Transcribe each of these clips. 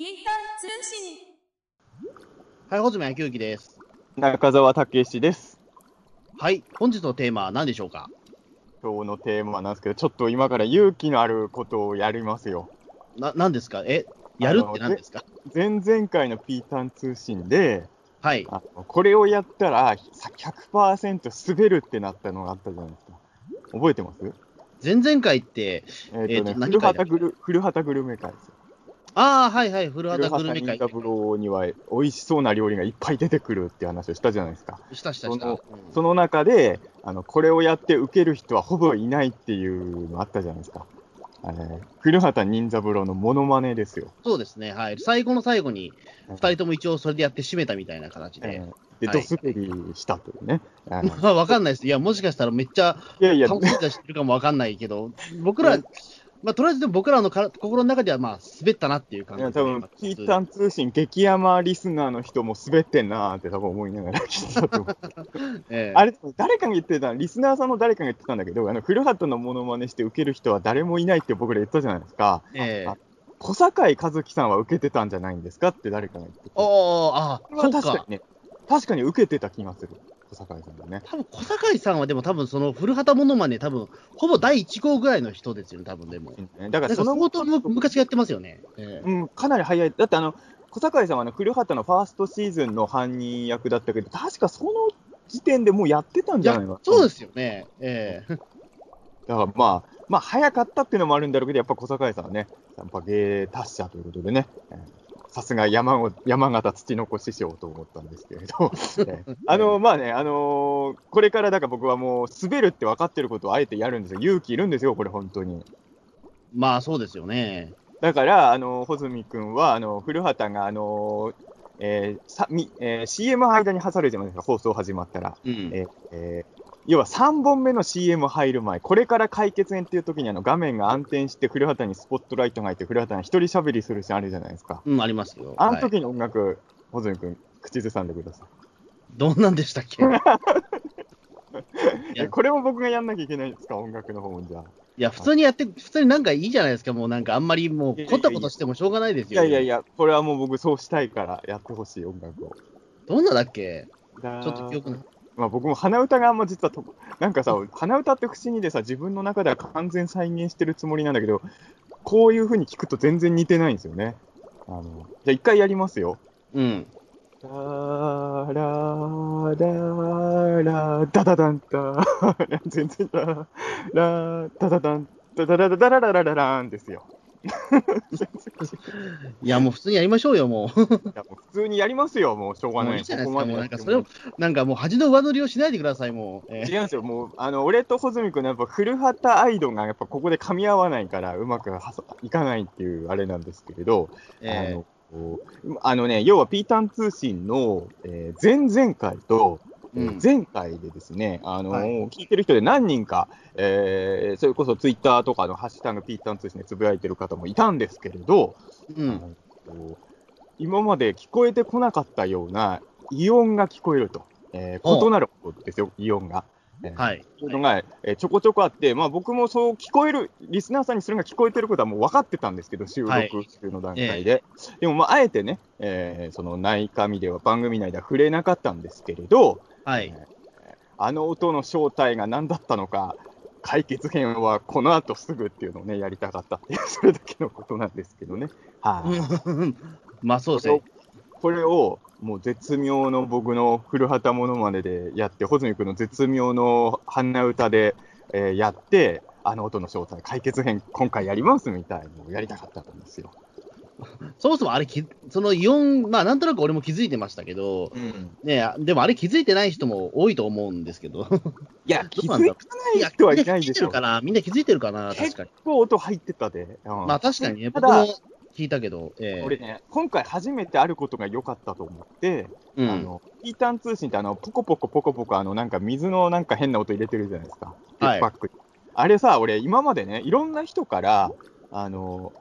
ピータン通信。はい、穂積野球機です。中澤武史です。はい、本日のテーマは何でしょうか？今日のテーマなんですけど、ちょっと今から勇気のあることをやりますよ。な、何ですか？え、やるって何ですか？前々回のピータン通信で、はい。あのこれをやったら100%滑るってなったのがあったじゃないですか。覚えてます？前々回って、えっ、とね、えーと何古回だっけ？畑グル古畑グルメ会ですよ。ああ、はいはい、古古畑グルメ会。畑任三郎には美味しそうな料理がいっぱい出てくるって話をしたじゃないですか。したしたした。その中で、あのこれをやって受ける人はほぼいないっていうのあったじゃないですか。えー古畑任三郎のモノマネですよ。そうですね、はい。最後の最後に、うん二人とも一応それでやって締めたみたいな形で。えーで、はいドスベリしたというね。まあ、わかんないです。いや、もしかしたらめっちゃいやいや、楽してるかもわかんないけど、僕ら、まあ、とりあえずでも僕らのから心の中では、まあ、滑ったなっていう感いやじですね、多分ピータン通信、激山リスナーの人も滑ってんなーって多分思いながら聞いてたと思う。ええあれ、誰かが言ってた、リスナーさんの誰かが言ってたんだけど、あの古畑のモノマネして受ける人は誰もいないって僕ら言ったじゃないですか。ええあ小堺一樹さんは受けてたんじゃないんですかって誰かが言ってて。おー、あこれはそうか確かに。ね、確かに受けてた気がする。小堺さんはね。多分小堺さんはでも多分その古畑モノマネ多分ほぼ第1号ぐらいの人ですよね、多分でも。だからその相当む昔やってますよね。ええうん、かなり早い。だってあの、小堺さんはあの古畑のファーストシーズンの犯人役だったけど、確かその時点でもうやってたんじゃないかな。そうですよね。ええだからまあ、まあ早かったっていうのもあるんだろうけど、やっぱ小堺さんはね、やっぱ芸達者ということでね、えーさすが山を山形土の子師匠と思ったんですけれど、えーあのまあね、あのーこれからだから僕はもう滑るって分かってることをあえてやるんですよ。勇気いるんですよ、これ本当に。まあそうですよね。だから、あの穂積君は、あの古畑が、あのえーさみえー CM の間に挟るじゃないですか、放送始まったら。うん。えーえー要は3本目の CM 入る前、これから解決編っていう時にあの画面が暗転して、古畑にスポットライトが入って、古畑が一人喋りするシーンあるじゃないですか。うん、ありますよ。はいあの時の音楽、穂積君、口ずさんでくださどんなんでしたっけ？いい。やえこれも僕がやんなきゃいけないんですか、音楽の方もじゃあ。や、普通にやって、普通になんかいいじゃないですか、もうなんかあんまりもう、こったことしてもしょうがないですよ。いやいやいや、これはもう僕そうしたいからやってほしい音楽を。どんなだっけ？ちょちょっと記憶ない。まあ、僕も鼻歌があんま実はと、なんかさ、鼻歌って不思議でさ、自分の中では完全再現してるつもりなんだけど、こういう風に聞くと全然似てないんですよね。あのじゃあ一回やりますよ。うん。ダーラーダーラーダダダン 全然ダーラーダダダンダダダダダラララララーンですよ。いや、もう普通にやりましょうよ、もう。いやもう普通にやりますよ、もうしょうがない。もういいじゃないですか、もうなんかここまでやってそれを、なんかもう恥の上塗りをしないでください、もう。え違うんですよ、もう、あの、俺と穂積君のやっぱ古畑アイドがやっぱここで噛み合わないから、うまくはさいかないっていうあれなんですけれど、ええあの、こうあのね、要はピータン通信の、えー前々回と、うん前回でですね、あのはい聞いてる人で何人か、えーそれこそツイッターとかのハッシュタグピータン通信でつぶやいてる方もいたんですけれど、うん。今まで聞こえてこなかったようなイオンが聞こえると、えー異なることですよ、イオンが。えーはい。そういうのが、えーちょこちょこあって、まあ、僕もそう聞こえる、リスナーさんにそれが聞こえてることはもう分かってたんですけど、収録はい中の段階で。でも、まあ、あえてね、えーその内紙では、番組内では触れなかったんですけれど、はい。あの音の正体が何だったのか、解決編はこの後すぐっていうのをね、やりたかったっていう、それだけのことなんですけどね。はい、う んまあそうですね。これをもう絶妙の僕の古畑ものまねでやって、穂積君の絶妙の鼻歌で、えーやって、あの音の正体、解決編、今回やりますみたいのをやりたかったんですよ。そもそもあれき、その4、まあなんとなく俺も気づいてましたけど、ね、でもあれ気づいてない人も多いと思うんですけど。いや、気 どうなんだいづかない人はいないでしょみんな気づいてるか。なみんな気づいてるかな？確か結に。構音入ってたで。うんまあ確かにね、僕も聞いたけど、ええ俺ね、今回初めてあることが良かったと思って、うん。あの、ピータン通信ってあの、ポコポコポコポコ、あの、なんか水のなんか変な音入れてるじゃないですか。はいあれさ、俺、今までね、いろんな人から、あの、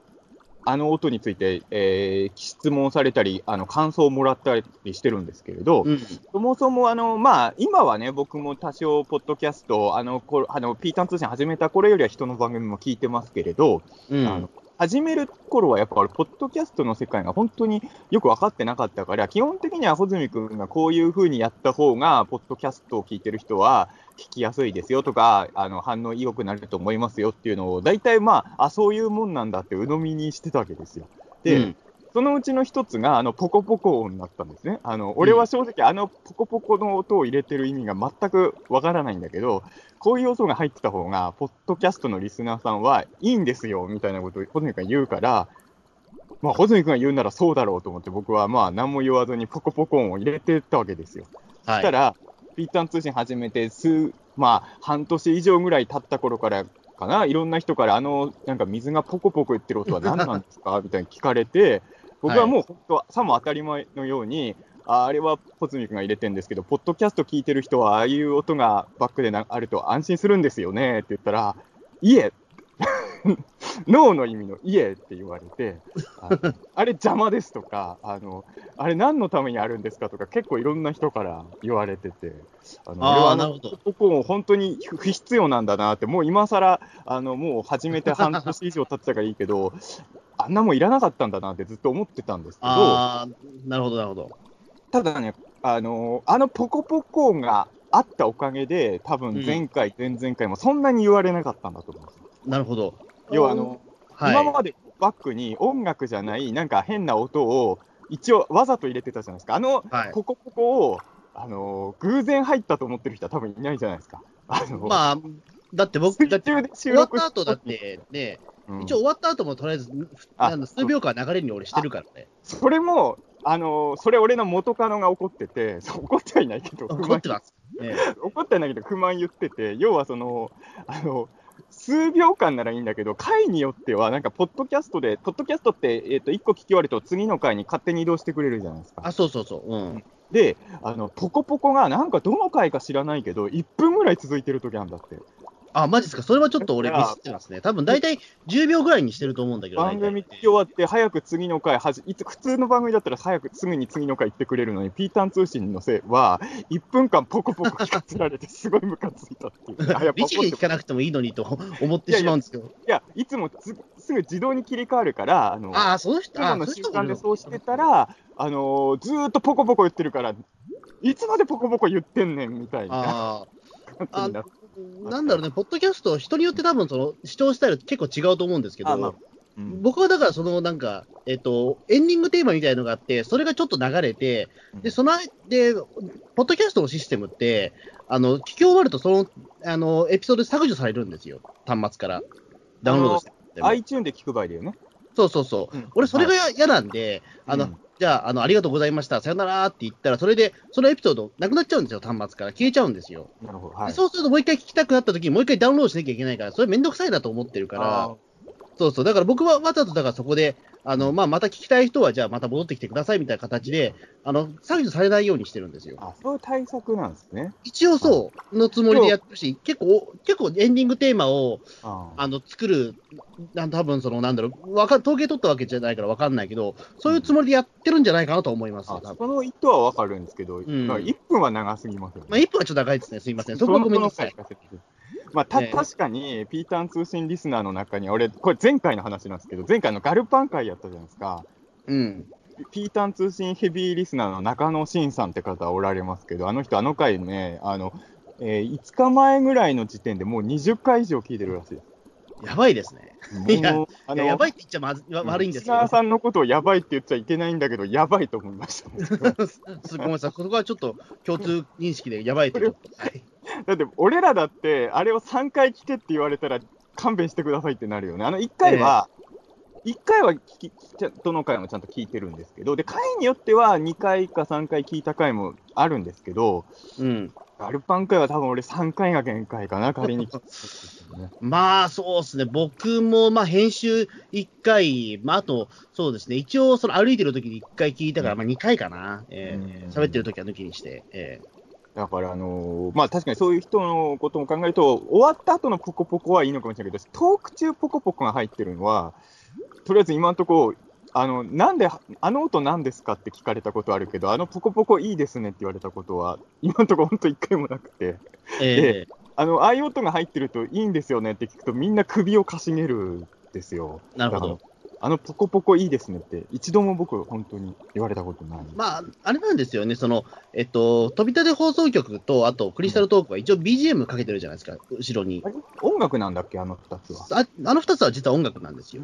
あの音について、えー質問されたり、あの、感想をもらったりしてるんですけれど、うん。そもそも、あの、まあ、今はね、僕も多少、ポッドキャスト、あの、こあの、ピータン通信始めた頃よりは人の番組も聞いてますけれど、うん。あの始める頃はやっぱ俺、ポッドキャストの世界が本当によく分かってなかったから、基本的には穂積君がこういうふうにやった方が、ポッドキャストを聞いてる人は聞きやすいですよとか、あの反応良くなると思いますよっていうのを、大体まあ、あ、そういうもんなんだって鵜呑みにしてたわけですよ。で、うんそのうちの一つが、あの、ポコポコ音になったんですね。あの、俺は正直、あのポコポコの音を入れてる意味が全くわからないんだけど、こういう音が入ってた方が、ポッドキャストのリスナーさんはいいんですよ、みたいなことを穂積君が言うから、まあ、穂積君が言うならそうだろうと思って、僕はまあ、何も言わずにポコポコ音を入れてったわけですよ。はい、そしたら、ピータン通信始めて数、まあ、半年以上ぐらい経った頃からかな、いろんな人から、あの、なんか水がポコポコ言ってる音は何なんですか？みたいに聞かれて、僕はもう本当、さも当たり前のように、ああれはポツミ君が入れてるんですけど、ポッドキャスト聞いてる人は、ああいう音がバックであると安心するんですよねって言ったら、いえ 脳の意味の家って言われて、あ あれ邪魔ですとかあの、あれ何のためにあるんですかとか、結構いろんな人から言われてて、あのあなるほど僕も本当に不必要なんだなって、もう今更あのもう始めて半年以上経っちゃからいいけど、あんなもんいらなかったんだなってずっと思ってたんですけど、あなるほど、なるほど。ただね、あのあのポコポコ音があったおかげで、多分前回、うん、前々回もそんなに言われなかったんだと思います。なるほど。要はあの、はい、今までバックに音楽じゃない、なんか変な音を一応わざと入れてたじゃないですか。あの、はい、ポコポコを、あの偶然入ったと思ってる人は多分いないじゃないですか。あのまあ、だって僕、だって終わった後だってね、一応終わった後もとりあえず、あの数秒間流れに俺してるからね。それも、あのそれ俺の元カノが怒ってて、怒ってはいないけど、怒ってます。ね、怒ってはないけど、不満言ってて、要はその、あの、数秒間ならいいんだけど、回によっては、なんか、ポッドキャストで、ポッドキャストって、えっ、ー、と、1個聞き終わると、次の回に勝手に移動してくれるじゃないですか。あ、そうそうそう。うん。で、あの、ポコポコが、なんかどの回か知らないけど、1分ぐらい続いてる時あるんだって。あ、マジですか？それはちょっと俺ミスってますね。多分大体10秒ぐらいにしてると思うんだけど。番組終わって、早く次の回はじいつ、普通の番組だったら早くすぐに次の回行ってくれるのに、ピータン通信のせいは、1分間ポコポコ聞かせられて、すごいムカついたっていう。あ、やっぱ聞かなくてもいいのにと思ってしまうんですけど。いやいつもすぐ自動に切り替わるから、あの、あその人の習慣でそうしてたら、あのー、ずーっとポコポコ言ってるから、いつまでポコポコ言ってんねんみたいな。あ なんだろうね、ポッドキャスト、人によって多分その視聴スタイル結構違うと思うんですけど、まあうん、僕はだからそのなんか、えっ、と、エンディングテーマみたいのがあって、それがちょっと流れて、で、その、で、ポッドキャストのシステムって、あの、聞き終わるとその、あの、エピソード削除されるんですよ、端末から。ダウンロードして。iTune で聞く場合だよね。そうそうそう。うん、俺、それが嫌なんで、あの、じゃあ、あの、ありがとうございました、さよならって言ったら、それで、そのエピソードなくなっちゃうんですよ、端末から。消えちゃうんですよ。なるほど。はい、そうすると、もう一回聞きたくなった時に、もう一回ダウンロードしなきゃいけないから、それめんどくさいなと思ってるから、そうそう。だから僕はわざと、だからそこで、あの、まあ、また聞きたい人は、じゃあまた戻ってきてくださいみたいな形で、あの、削除されないようにしてるんですよ。あ、そういう対策なんですね。一応そう、のつもりでやってるし、結構、結構エンディングテーマを、あの、作る、多分その、なんだろう、わか、統計取ったわけじゃないからわかんないけど、そういうつもりでやってるんじゃないかなと思います。その意図はわかるんですけど、うん、1分は長すぎますよね。まあ、1分はちょっと長いですね。すみません。そこはごめんなさい。まあ、た、確かに、ピーターン通信リスナーの中に、俺、これ前回の話なんですけど、前回のガルパン会やったじゃないですか。うん。ピーターン通信ヘビーリスナーの中野慎さんって方おられますけど、あの人、あの回ね、あの、えー、5日前ぐらいの時点でもう20回以上聞いてるらしいです。やばいですね。いや、あのやばいって言っちゃまず悪いんですよ。リスナーさんのことをやばいって言っちゃいけないんだけど、やばいと思いました、ごめんなさい、ここはちょっと共通認識でやばいと。はいだって、俺らだって、あれを3回聞けって言われたら、勘弁してくださいってなるよね。あの1回は、えー、1回は聞き、どの回もちゃんと聞いてるんですけど、で、回によっては2回か3回聞いた回もあるんですけど、うん。ガルパン回は多分俺3回が限界かな、仮に。まあ、そうですね。僕も、まあ、編集1回、まあ、あと、そうですね。一応、その歩いてる時に1回聞いたから、まあ、2回かな。えー、喋ってる時は抜きにして。えーだから、あのー、まあ確かにそういう人のことも考えると、終わった後のポコポコはいいのかもしれないけど、トーク中ポコポコが入ってるのは、とりあえず今のところ、あの、なんで、あの音なんですかって聞かれたことあるけど、あのポコポコいいですねって言われたことは、今のところ本当一回もなくて。えー、あの、ああいう音が入ってるといいんですよねって聞くと、みんな首をかしげるんですよ。なるほど。あのポコポコいいですねって、一度も僕、本当に言われたことない。まあ、あれなんですよね、その、えっと、飛び立て放送局と、あと、クリスタルトークは一応 BGM かけてるじゃないですか、後ろに。音楽なんだっけ、あの2つは。ああの2つは実は音楽なんですよ。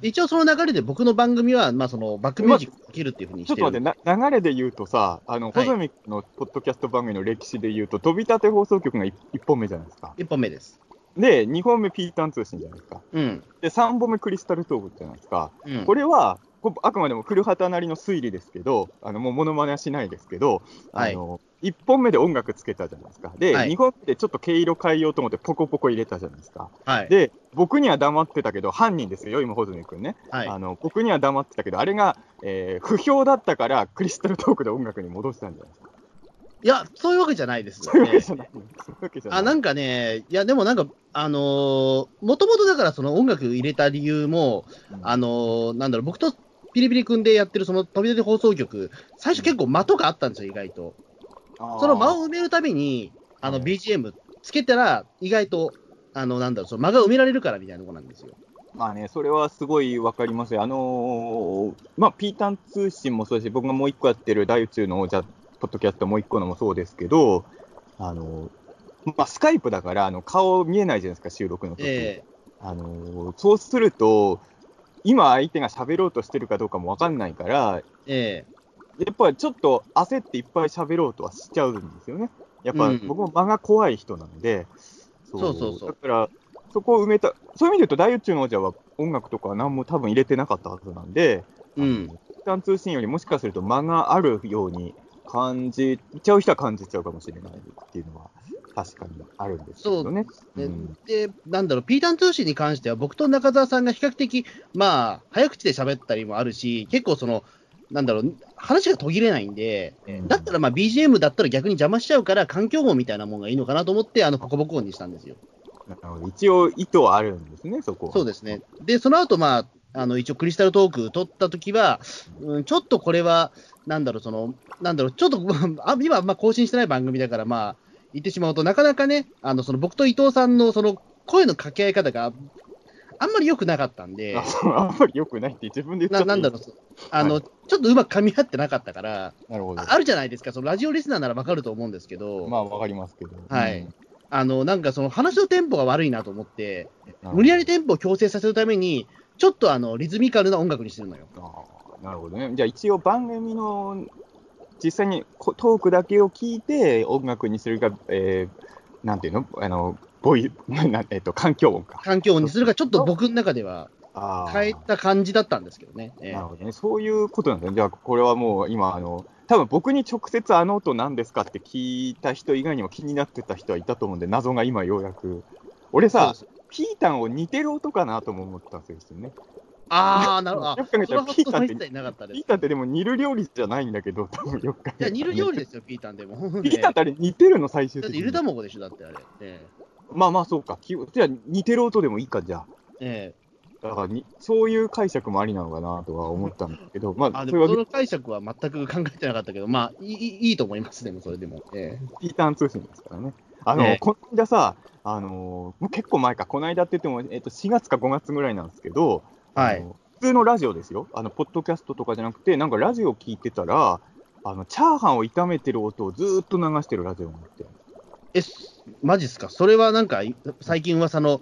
一応その流れで僕の番組は、まあ、そのバックミュージックかけるっていうふうにしてる、ま、ちょっと待って、流れで言うとさ、あの、ホズミのポッドキャスト番組の歴史で言うと、飛び立て放送局が 1, 1本目じゃないですか。1本目です。で、2本目ピータン通信じゃないですか。うん。で、3本目クリスタルトークじゃないですか。うん、これは、あくまでも古畑なりの推理ですけど、あのもうモノマネはしないですけど、あの、はい、1本目で音楽つけたじゃないですか。で、はい、2本目でちょっと毛色変えようと思って、ポコポコ入れたじゃないですか。はい、で、僕には黙ってたけど、犯人ですよ、今、穂積君ね、はい、あの。僕には黙ってたけど、あれが、えー、不評だったから、クリスタルトークで音楽に戻したんじゃないですか。いや、そういうわけじゃないですよね。あ、なんかね、いや、でもなんか、あのー、もともとだからその音楽入れた理由も、うん、あのー、なんだろう、僕とピリピリ君でやってるその飛び出て放送局、最初結構間とかあったんですよ、意外と。その間を埋めるたびに、あの、BGM つけたら、意外と、あの、なんだろう、その間が埋められるからみたいなとこなんですよ。まあね、それはすごいわかりますよ。あのー、まあ、ピータン通信もそうだし、僕がもう一個やってる大宇宙の王者ポッドキャストもう一個のもそうですけど、あの、まあ、スカイプだから、あの、顔見えないじゃないですか、収録の時、えー、あの、そうすると、今相手が喋ろうとしてるかどうかもわかんないから、えー、やっぱりちょっと焦っていっぱい喋ろうとはしちゃうんですよね。やっぱ僕も間が怖い人なんで、うん、そうそうそう。だから、そこを埋めた、そういう意味で言うと、大宇宙の王者は音楽とか何も多分入れてなかったはずなんで、うん。一旦通信よりもしかすると間があるように感じちゃう人は感じちゃうかもしれないっていうのは、確かにあるんですけどね。そうで、うん、で、なんだろう、ピータン通信に関しては、僕と中澤さんが比較的、まあ、早口で喋ったりもあるし、結構その、なんだろう、話が途切れないんで、うん、だったらまあ BGM だったら逆に邪魔しちゃうから、環境音みたいなものがいいのかなと思って、あの、ココボコ音にしたんですよ。一応意図はあるんですね、そこは。そうですね。で、その後、まあ、あの、一応クリスタルトーク撮った時は、うん、ちょっとこれは、なんだろう、その、なんだろう、ちょっと、あ今、まあ、更新してない番組だから、まあ、言ってしまうとなかなかね、あの、その僕と伊藤さんのその声の掛け合い方が、あんまり良くなかったんで。ああんまり良くないって自分で言ったなんだろう、あの、はい、ちょっとうまく噛み合ってなかったから、なるほどあるじゃないですか、そのラジオリスナーならわかると思うんですけど。まあ、わかりますけど。はい。うん、あの、なんかその話のテンポが悪いなと思って、無理やりテンポを強制させるために、ちょっとあのリズミカルな音楽にしてるのよ。あなるほどね。じゃあ一応番組の実際にトークだけを聞いて音楽にするか、えー、なんていうの？あの、ボイ、えっと、環境音か。環境音にするか、ちょっと僕の中では変えた感じだったんですけどね。なるほどね。そういうことなんですね。じゃあ、これはもう今、あの、多分僕に直接あの音何ですかって聞いた人以外にも気になってた人はいたと思うんで、謎が今ようやく。俺さ、ピータンを似てる音かなとも思ったんですよね。ああ、なるほど。よく考えたらピータンって、ピータンってでも煮る料理じゃないんだけど、多分よく考えたら。いや、煮る料理ですよ、ピータンでも。ピータンってあれ似てるの、最終的に。ゆで卵でしょ、だってあれ。えまあまあ、そうか。じゃあ、似てる音でもいいか、じゃあ。ええだからに、そういう解釈もありなのかなとは思ったんだけど、まあ、あその解釈は全く考えてなかったけど、まあ、いいいいと思います、でも、それでも。ええ、ピータン通信ですからね。あの、えこの間さ、あのー、結構前か、この間って言っても、えっと、4月か5月ぐらいなんですけど、はい。普通のラジオですよ。あの、ポッドキャストとかじゃなくて、なんかラジオ聞いてたら、あの、チャーハンを炒めてる音をずっと流してるラジオがあって。え、マジっすか？それはなんか、最近噂の、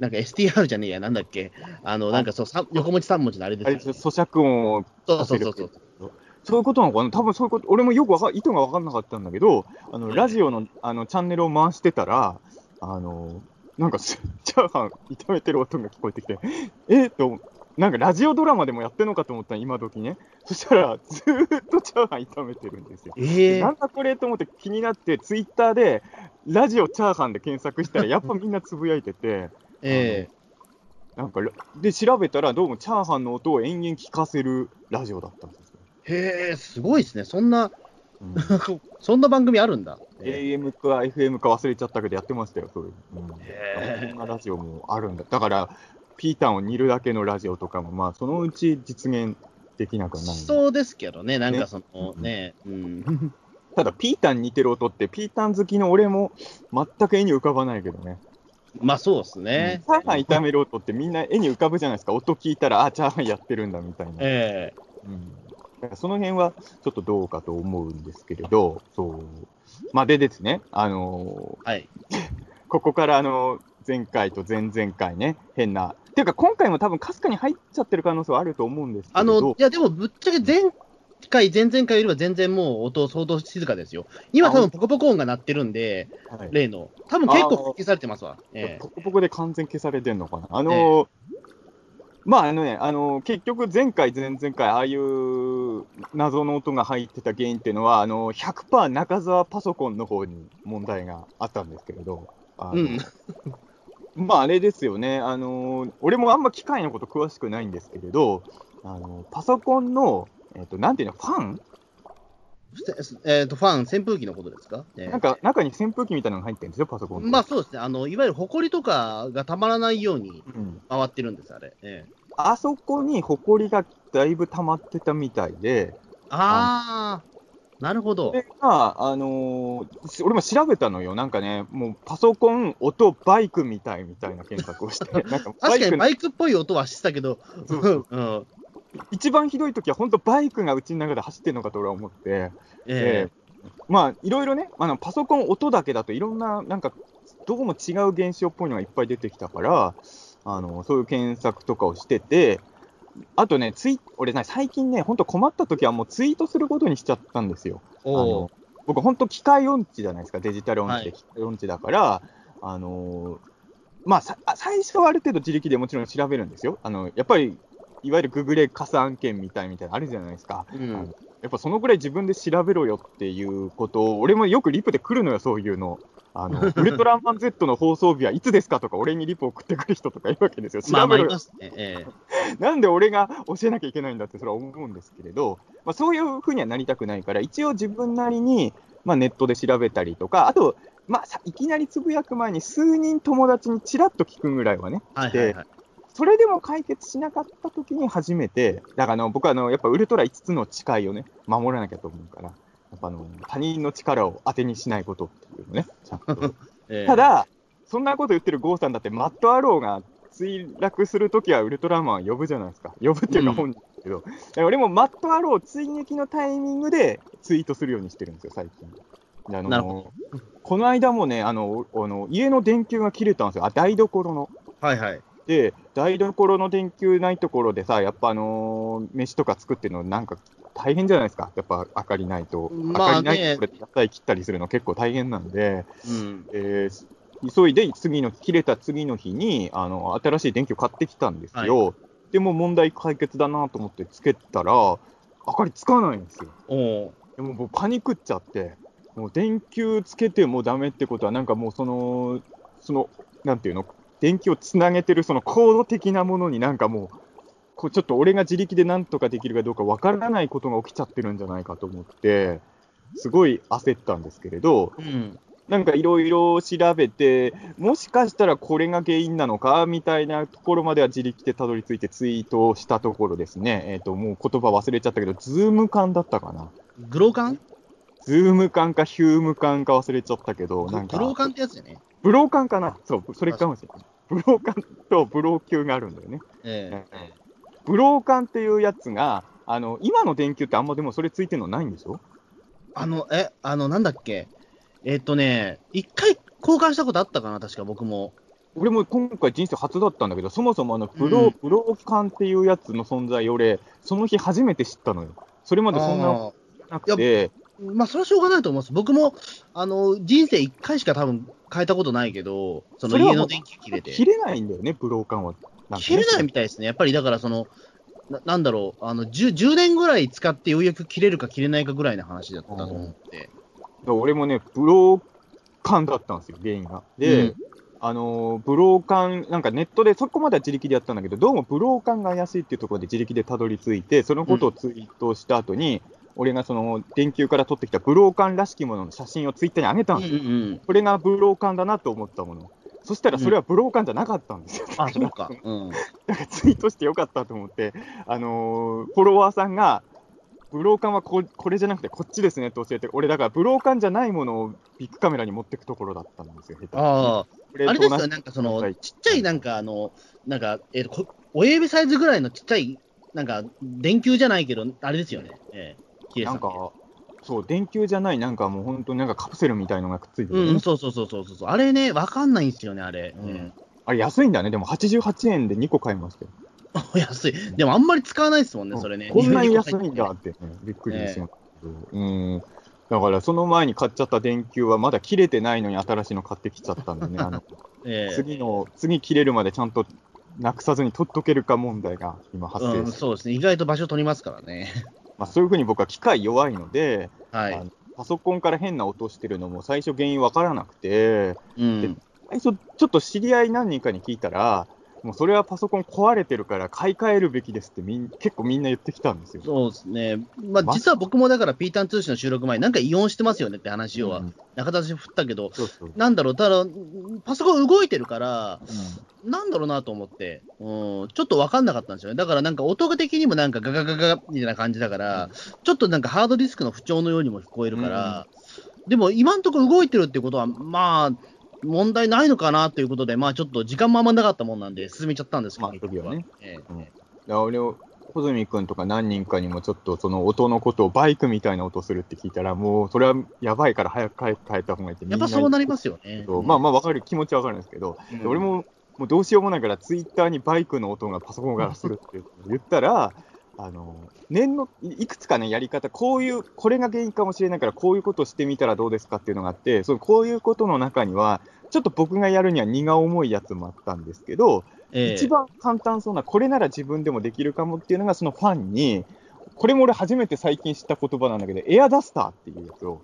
なんか STR じゃねえや、なんだっけ？あの、なんかそう、横持ち3文字のあれですよ、ね、咀嚼音をそうそうそうそう。そういうことなのかな？多分そういうこと、俺もよくわか意図が分かんなかったんだけど、あの、ラジオの、あの、チャンネルを回してたら、あの、なんか、チャーハン炒めてる音が聞こえてきて、え？っと、なんかラジオドラマでもやってんのかと思った今時ね。そしたら、ずーっとチャーハン炒めてるんですよ。えー、なんだこれと思って気になって、ツイッターで、ラジオチャーハンで検索したら、やっぱみんなつぶやいてて、えー、なんか、で、調べたら、どうもチャーハンの音を延々聞かせるラジオだったんですよ。へえ、すごいですね。そんな、うん、そんな番組あるんだ。AM か FM か忘れちゃったけど、やってましたよ、そういう。うん、なラジオもあるんだ。だから、ピータンを煮るだけのラジオとかも、まあ、そのうち実現できなくはないそうですけどね、なんかそのね、ねうん、ただ、ピータン似てる音って、ピータン好きの俺も全く絵に浮かばないけどね。まあそうですね。チャーハン炒める音ってみんな絵に浮かぶじゃないですか。音聞いたら、あ、チャーハンやってるんだみたいな。ええうん。その辺はちょっとどうかと思うんですけれど、そう。まあでですね、あのーはい。ここからあの、前回と前々回ね、変な。っていうか今回も多分かすかに入っちゃってる可能性はあると思うんですけれど。あの、いやでもぶっちゃけ前回、前々回よりは全然もう音相当静かですよ。今多分ポコポコ音が鳴ってるんで、はい例の。多分結構消されてますわ。ええポコポコで完全消されてんのかな。あのーまああのね、あのー結局前回、前々回、ああいう謎の音が入ってた原因っていうのは、あのー100%中澤パソコンの方に問題があったんですけれど、あのうん。まああれですよね、あのー俺もあんま機械のこと詳しくないんですけれど、あのーパソコンの、えっとなんていうの、ファン？えっと、ファン、扇風機のことですか、ええなんか中に扇風機みたいなのが入ってるんですよ、パソコン。まあそうですね。あの、いわゆる埃とかがたまらないようにうん回ってるんです、あれ。ええあそこにホコリがだいぶ溜まってたみたいで、ああ、なるほどそ。れが、あのーし俺も調べたのよ。なんかね、もうパソコン、音、バイクみたいみたいな検索をして、なんかバイク確かにバイクっぽい音はしてたけど、そうそう うん。一番ひどい時は本当バイクがうちの中で走ってるのかと俺は思って、えまあ、いろいろね、あのパソコン音だけだといろんな、なんか、どうも違う現象っぽいのがいっぱい出てきたから、あのそういう検索とかをしてて、あとね、ツイ俺ね、最近ね、本当困った時はもうツイートすることにしちゃったんですよ。あの僕、本当、機械音痴じゃないですか、デジタル音痴はい。で機械音痴だから、あのーまあさ、あ最初はある程度自力でもちろん調べるんですよ。あのやっぱり、いわゆるググレ加算件みたいみたいなのあるじゃないですか。うんやっぱそのぐらい自分で調べろよっていうことを、俺もよくリプで来るのよ、そういうの。あの ウルトラマン Z の放送日はいつですかとか、俺にリプ送ってくる人とかいるわけですよ。まあまあ、調べろよいますね。ええなんで俺が教えなきゃいけないんだってそれは思うんですけれど、まあ、そういうふうにはなりたくないから、一応自分なりに、まあ、ネットで調べたりとか、あと、まあ、さいきなりつぶやく前に数人友達にちらっと聞くぐらいはね、はいはいはい。それでも解決しなかった時に初めて、だからあの僕はあのやっぱウルトラ5つの誓いをね、守らなきゃと思うから、やっぱあの他人の力を当てにしないことっていうのね、ちゃんと。ええた、だ、そんなこと言ってるゴーさんだって、マットアローが墜落するときはウルトラマンを呼ぶじゃないですか。呼ぶっていうかうん本人だけど、だから俺もマットアロー追撃のタイミングでツイートするようにしてるんですよ、最近。であのこの間もねあの、あの家の電球が切れたんですよ、あ台所の。はいはい。で、台所の電球ないところでさ、やっぱあのー飯とか作ってるの、なんか大変じゃないですか、やっぱ明かりないと。まあね。明かりないところで野菜切ったりするの結構大変なんで。うん。えー急いで次の切れた次の日にあの新しい電球買ってきたんですよ、でも問題解決だなと思ってつけたら明かりつかないんですよ。でももうパニクっちゃってもう電球つけてもダメってことはなんかもうそのそのなんていうの？電気をつなげてるそのコード的なものになんかもうこうちょっと俺が自力でなんとかできるかどうかわからないことが起きちゃってるんじゃないかと思ってすごい焦ったんですけれど、うん。なんかいろいろ調べて、もしかしたらこれが原因なのかみたいなところまでは自力でたどり着いてツイートをしたところですね、えっ、と、もう言葉忘れちゃったけど、ズーム感だったかな。グローカンズーム感かヒューム感か忘れちゃったけど、なんか、グローカンってやつじゃね。ブロー感かな？そう、それかもしれない。ブロー感とブロー級があるんだよね。えブロー感っていうやつが、あの、今の電球ってあんまでもそれついてるのないんでしょ？あの、え、あの、なんだっけ？えっとね、一回交換したことあったかな、確か僕も。俺も今回人生初だったんだけど、そもそもあのブロ,、うんブローカンっていうやつの存在、俺、その日初めて知ったのよ。それまでそんなあなくて、ーまあ、それはしょうがないと思います。僕も、あの、人生一回しか多分変えたことないけど、その家の電気切れて。切れないんだよね、ブローカンは。切れないみたいですね。やっぱりだからその、ななんだろう、あの 10, 10年ぐらい使ってようやく切れるか切れないかぐらいの話だったと思って。俺もね、ブローカンだったんですよ、原因が。で、うんあのーブローカン、なんかネットでそこまでは自力でやったんだけど、どうもブローカンが怪しいっていうところで自力でたどり着いて、そのことをツイートした後に、俺がその電球から撮ってきたブローカンらしきものの写真をツイッターに上げたんうんですよ。うん。これがブローカンだなと思ったもの。そしたらそれはブローカンじゃなかったんですよ。あ、そうか。うん。だからツイートしてよかったと思って、あのーフォロワーさんが、ブローカンはここれじゃなくてこっちですねって教えて、俺だからブローカンじゃないものをビッグカメラに持ってくところだったんですよ、ああ、あれですよ、なんかその、ちっちゃいなんかあの、なんか、えっ、ー、と、親指サイズぐらいのちっちゃい、なんか、電球じゃないけど、あれですよね。えー、なんか、そう、電球じゃない、なんかもう本当になんかカプセルみたいのがくっついてる、ね、うん、そうそうそうそうそう。あれね、わかんないんですよね、あれ。うん。あれ安いんだね。でも88円で2個買いましたよ。安い。でもあんまり使わないですもんね、それね。こんなに安いんだって、ね、びっくりしました。えー、うん。だからその前に買っちゃった電球はまだ切れてないのに新しいの買ってきちゃったんでね、あの えー、次の、次切れるまでちゃんとなくさずに取っとけるか問題が今発生うん、そうですね、意外と場所取りますからね。まあそういうふうに僕は機械弱いので、はい、パソコンから変な音してるのも最初原因分からなくて、うん、最初ちょっと知り合い何人かに聞いたら、もうそれはパソコン壊れてるから買い替えるべきですってみん結構みんな言ってきたんですよ。そうですね。まあ、実は僕もだから、ピーターン通信の収録前、なんか異音してますよねって話を、中田氏振ったけど、そうそうなんだろう、ただ、パソコン動いてるから、うん、なんだろうなと思って、うん、ちょっと分かんなかったんですよね。だからなんか音的にもなんかガガガガみたいな感じだから、うん、ちょっとなんかハードディスクの不調のようにも聞こえるから、うん、でも今んところ動いてるってことは、まあ、問題ないのかなということで、まあちょっと時間もあんまなかったもんなんで、進めちゃったんですけど、まあ、時はね。えー、うん、俺を、穂積君とか何人かにもちょっとその音のことをバイクみたいな音するって聞いたら、もうそれはやばいから早く変えた方がいいって、やっぱそうなりますよね。まあまあわかる、気持ちはわかるんですけど、うん、俺ももうどうしようもないから、ツイッターにバイクの音がパソコンからするって言ったら、あの念のいくつかね、やり方、こういう、これが原因かもしれないから、こういうことをしてみたらどうですかっていうのがあって、そのこういうことの中には、ちょっと僕がやるには荷が重いやつもあったんですけど、えー、一番簡単そうな、これなら自分でもできるかもっていうのが、そのファンに、これも俺初めて最近知った言葉なんだけど、エアダスターっていうやつを。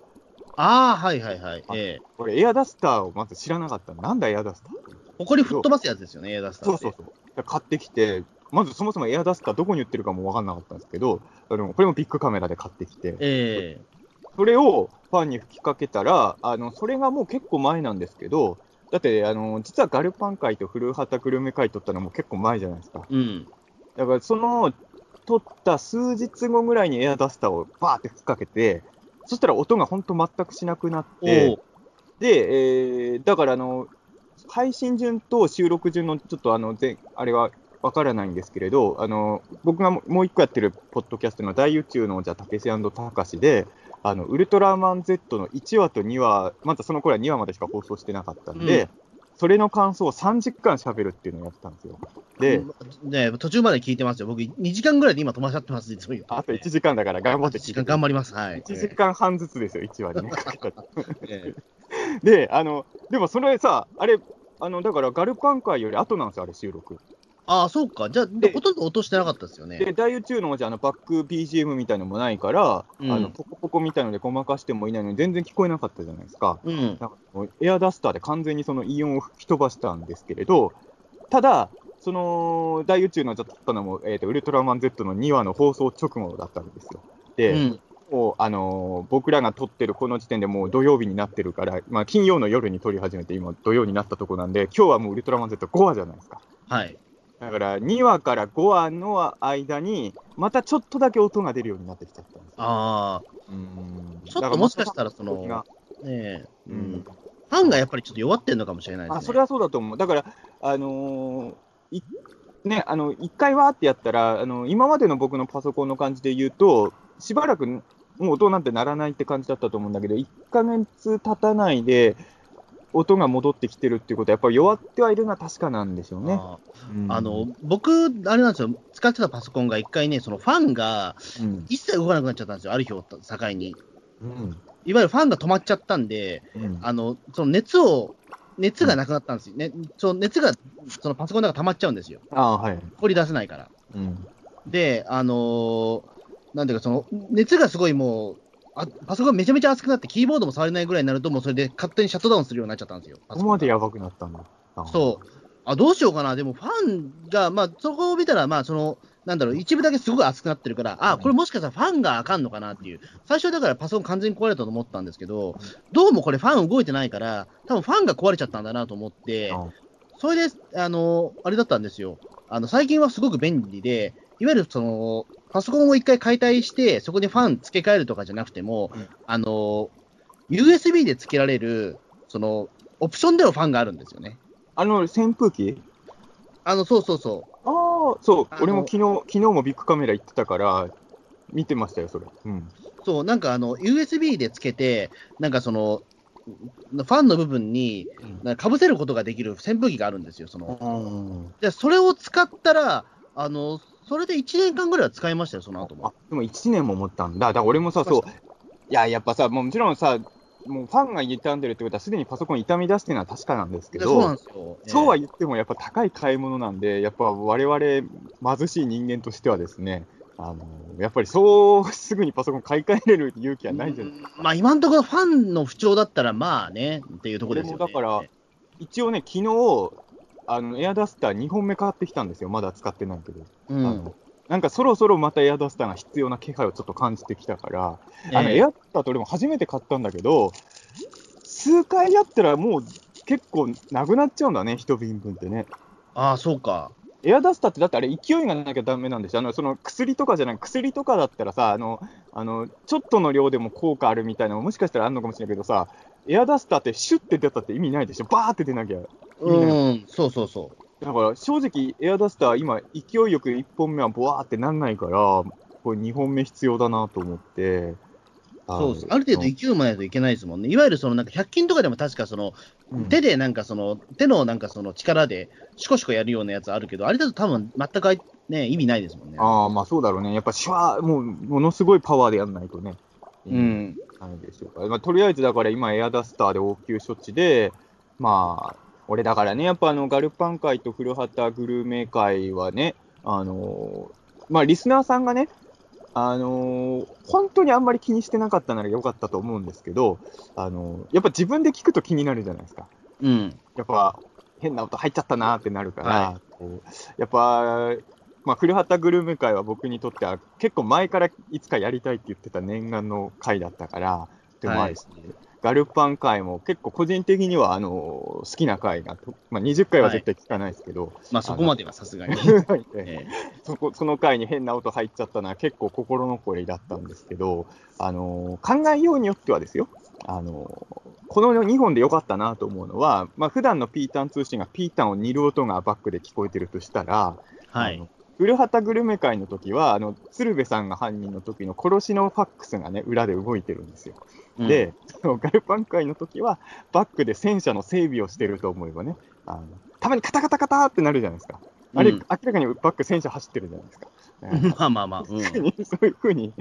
ああ、はいはいはい。えー、これエアダスターをまず知らなかった。なんだエアダスターほこり吹っ飛ばすやつですよね、エアダスターそうそうそう。買ってきて、まずそもそもエアダスターどこに売ってるかも分かんなかったんですけど、これもビッグカメラで買ってきて、えー、それをファンに吹きかけたら、あのそれがもう結構前なんですけど、だって、あの、実はガルパン会と古畑グルメ会撮ったのも結構前じゃないですか。うん。だから、その、撮った数日後ぐらいにエアダスターをバーって吹っかけて、そしたら音が本当全くしなくなって、で、えー、だから、あの、配信順と収録順のちょっとあの、あれはわからないんですけれど、あの、僕がもう一個やってるポッドキャストの大宇宙のじゃたけしたかしで、あの、ウルトラマン Z の1話と2話、まだその頃は2話までしか放送してなかったんで、うん、それの感想を3時間喋るっていうのをやってたんですよ。で、ね、途中まで聞いてますよ。僕、2時間ぐらいで今止まっちゃってます、いつもあと1時間だから頑張って聞いて。頑張ります。はい。1時間半ずつですよ、1話にね。で、あの、でもそれさ、あれ、あの、だからガルパン会より後なんですよ、あれ収録。ああ、そうか。じゃあ、ほとんど落としてなかったですよね。で、大宇宙のじゃあのバック BGM みたいのもないから、うん、あのポコポコみたいのでごまかしてもいないのに全然聞こえなかったじゃないですか。うん、かエアダスターで完全にそのイオンを吹き飛ばしたんですけれど、ただ、その大宇宙のじゃったのも、えーと、ウルトラマン Z の2話の放送直後だったんですよ。で、うん、もう、あのー、僕らが撮ってるこの時点でもう土曜日になってるから、まあ、金曜の夜に撮り始めて、今、土曜になったとこなんで、今日はもうウルトラマン Z5 話じゃないですか。はい。だから2話から5話の間に、またちょっとだけ音が出るようになってきちゃったんですああ。うん。ちょっともしかしたら、その、ねえ、うん。ファンがやっぱりちょっと弱ってるのかもしれないですね。あ、それはそうだと思う。だから、あのー、ね、あの、一回わーってやったら、あの、今までの僕のパソコンの感じで言うと、しばらく、もう音なんてならないって感じだったと思うんだけど、1ヶ月経たないで、音が戻ってきてるっていうことは、やっぱり弱ってはいるのは確かなんでしょうね。あうん、あの僕、あれなんですよ、使ってたパソコンが一回ね、そのファンが一切動かなくなっちゃったんですよ、ある日を境に。うん、いわゆるファンが止まっちゃったんで、うん、あのその熱を、熱がなくなったんですよ、ね、その熱がそのパソコンの中溜まっちゃうんですよ。あはい。取り出せないから。うん、で、あのー、なんていうか、その熱がすごいもう、あパソコンめちゃめちゃ熱くなって、キーボードも触れないぐらいになると、もうそれで勝手にシャットダウンするようになっちゃったんですよ。ここまでやばくなったんだ。そう。あ、どうしようかな。でもファンが、まあ、そこを見たら、まあ、その、なんだろう、一部だけすごく熱くなってるから、あ、これもしかしたらファンがあかんのかなっていう。最初だからパソコン完全に壊れたと思ったんですけど、どうもこれファン動いてないから、多分ファンが壊れちゃったんだなと思って、それで、あの、あれだったんですよ。あの、最近はすごく便利で、いわゆるその、パソコンを一回解体して、そこにファン付け替えるとかじゃなくても、うん、あの、USB で付けられる、その、オプションでのファンがあるんですよね。あの、扇風機？あの、そうそうそう。ああ、そう、俺も昨日、昨日もビッグカメラ行ってたから、見てましたよ、それ。うん。そう、なんかあの、USB でつけて、なんかその、ファンの部分にかぶせることができる扇風機があるんですよ、その。で、それを使ったら、あの、それで1年間ぐらいは使いましたよ、その後も。あ、でも1年も持ったんだ。だから俺もさ、そう、いや、やっぱさ、もちろんさ、もうファンが傷んでるってことは、すでにパソコン傷み出してるのは確かなんですけど、そうは言っても、やっぱ高い買い物なんで、やっぱ我々貧しい人間としてはですね、あのやっぱりそう すぐにパソコン買い替えれる勇気はないじゃないですか。まあ、今のところ、ファンの不調だったら、まあね、っていうところですよね。だから、一応ね、昨日あのエアダスター2本目買ってきたんですよ、まだ使ってないけど。うん、あのなんかそろそろまたエアダスターが必要な気配をちょっと感じてきたから、えー、あのエアダスターと俺も初めて買ったんだけど、数回やったらもう結構なくなっちゃうんだね、一瓶分ってね。ああ、そうか。エアダスターってだってあれ勢いがなきゃだめなんですよ。あのその薬とかじゃない、薬とかだったらさ、あの、あの、ちょっとの量でも効果あるみたいなのもしかしたらあるのかもしれないけどさ、エアダスターってシュッて出たって意味ないでしょ。バーって出なきゃ。うん、そうそうそう。だから正直、エアダスター、今、勢いよく1本目はボワーってなんないから、これ2本目必要だなと思って、そうですある程度勢いもないといけないですもんね。いわゆるそのなんか100均とかでも確かその、うん、手でなんかその、手のなんかその力でシコシコやるようなやつあるけど、あれだと多分全くね、意味ないですもんね。ああ、まあそうだろうね。やっぱシュワー、もうものすごいパワーでやんないとね。うん。あれでしょうか。まあ、とりあえずだから今エアダスターで応急処置で、まあ、俺だからね、やっぱあの、ガルパン会と古畑グルメ会はね、あのー、まあ、リスナーさんがね、あのー、本当にあんまり気にしてなかったならよかったと思うんですけど、あのー、やっぱ自分で聞くと気になるじゃないですか。うん。やっぱ、変な音入っちゃったなってなるから、はい、やっぱ、まあ、古畑グルメ会は僕にとっては結構前からいつかやりたいって言ってた念願の会だったから、でもあるし、ね、はいガルパン会も結構個人的にはあの好きな回が、まあ、20回は絶対聞かないですけど、はい、まあそこまではさすがに、えそこその回に変な音入っちゃったのは結構心残りだったんですけど、あの考えようによってはですよ、あのこの2本で良かったなと思うのは、まあ普段のピータン通信がピータンを煮る音がバックで聞こえてるとしたら、はい、古畑グルメ会の時は、あの鶴瓶さんが犯人の時の殺しのファックスがね、裏で動いてるんですよ。で、そのガルパン会の時は、バックで戦車の整備をしてると思えばね、あのたまにカタカタカタってなるじゃないですか。あれ、うん、明らかにバック戦車走ってるじゃないですか。まあまあまあ、うん、そういうふうに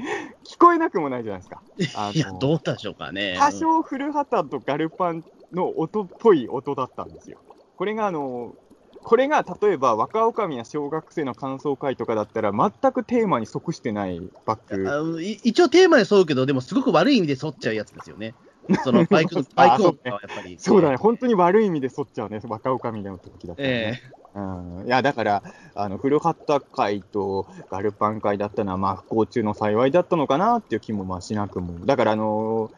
聞こえなくもないじゃないですか。いや、どうでしょうかね。多少古畑とガルパンの音っぽい音だったんですよ。これがあのこれが例えば若女将や小学生の感想会とかだったら、全くテーマに即してないバック一応テーマに沿うけど、でもすごく悪い意味で沿っちゃうやつですよね。そのバイクバイク音はやっぱり。そうだね、本当に悪い意味で沿っちゃうね、若女将の時だったら、ね。えーうん、いやだから、あの古畑会とガルパン会だったのは、まあ、不幸中の幸いだったのかなっていう気もまあしなくも、だから、あのー、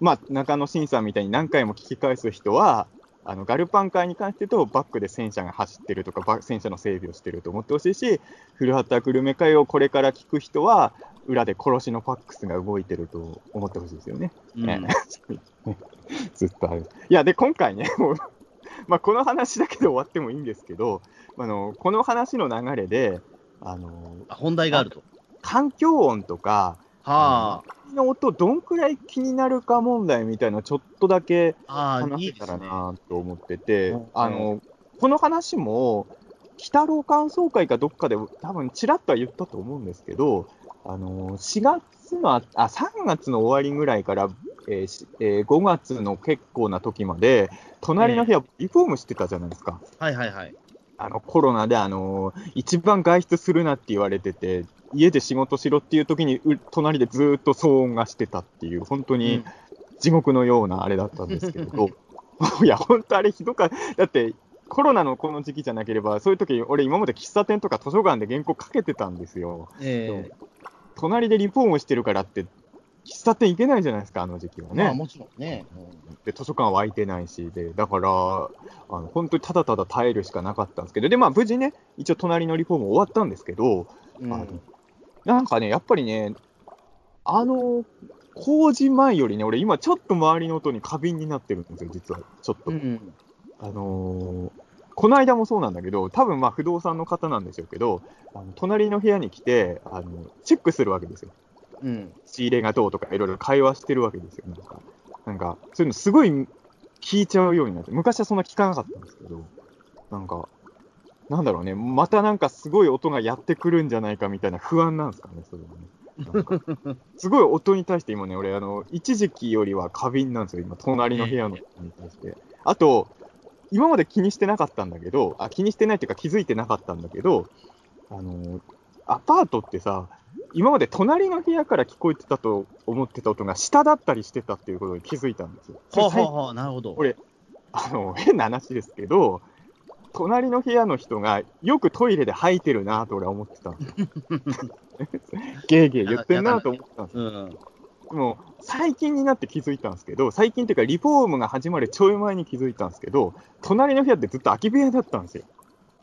まあ、中野慎さんみたいに何回も聞き返す人は、あのガルパン会に関して言うと、バックで戦車が走ってるとか、戦車の整備をしてると思ってほしいし、古畑グルメ会をこれから聞く人は、裏で殺しのファックスが動いてると思ってほしいですよね。うん、ずっとある。いや、で、今回ね、もう まあ、この話だけで終わってもいいんですけど、あのこの話の流れで、あの本題があると。環境音とか、はあ、の音、どんくらい気になるか問題みたいなちょっとだけ話せたらなと思ってて、いいね、あのこの話も、北郎感想会かどっかで多分ちらっとは言ったと思うんですけど、あの4月のあ、3月の終わりぐらいから、えーえー、5月の結構な時まで、隣の部屋、リフォームしてたじゃないですか。はいはいはい。あのコロナで、あの一番外出するなって言われてて、家で仕事しろっていう時に、隣でずっと騒音がしてたっていう、本当に地獄のようなあれだったんですけど、いや、本当あれひどかった。だって、コロナのこの時期じゃなければ、そういう時俺、今まで喫茶店とか図書館で原稿かけてたんですよ。えー、隣でリフォームしてるからって、喫茶店行けないじゃないですか、あの時期はね。まあ、もちろんね。で、図書館は空いてないし、で、だから、あの本当にただただ耐えるしかなかったんですけど、で、まあ、無事ね、一応隣のリフォーム終わったんですけど、うん、あのなんかね、やっぱりね、あの、工事前よりね、俺今ちょっと周りの音に過敏になってるんですよ、実は。ちょっと。うん、あのー、この間もそうなんだけど、多分まあ不動産の方なんでしょうけど、あの隣の部屋に来て、あの、チェックするわけですよ。うん。仕入れがどうとかいろいろ会話してるわけですよ。なんか、なんか、そういうのすごい聞いちゃうようになって、昔はそんな聞かなかったんですけど、なんか、なんだろうね、またなんかすごい音がやってくるんじゃないかみたいな不安なんですかね、それはね。すごい音に対して今ね、俺、あの、一時期よりは過敏なんですよ、今、隣の部屋の人に対して。あと、今まで気にしてなかったんだけど、あ、気にしてないっていうか気づいてなかったんだけど、あの、アパートってさ、今まで隣の部屋から聞こえてたと思ってた音が下だったりしてたっていうことに気づいたんですよ。はあ、はあ、なるほど。俺、あの、変な話ですけど、隣の部屋の人がよくトイレで吐いてるなと俺は思ってたんですよ。ゲーゲー言ってんなと思ってたんですよ。でも、最近になって気づいたんですけど、最近っていうか、リフォームが始まるちょい前に気づいたんですけど、隣の部屋ってずっと空き部屋だったんですよ。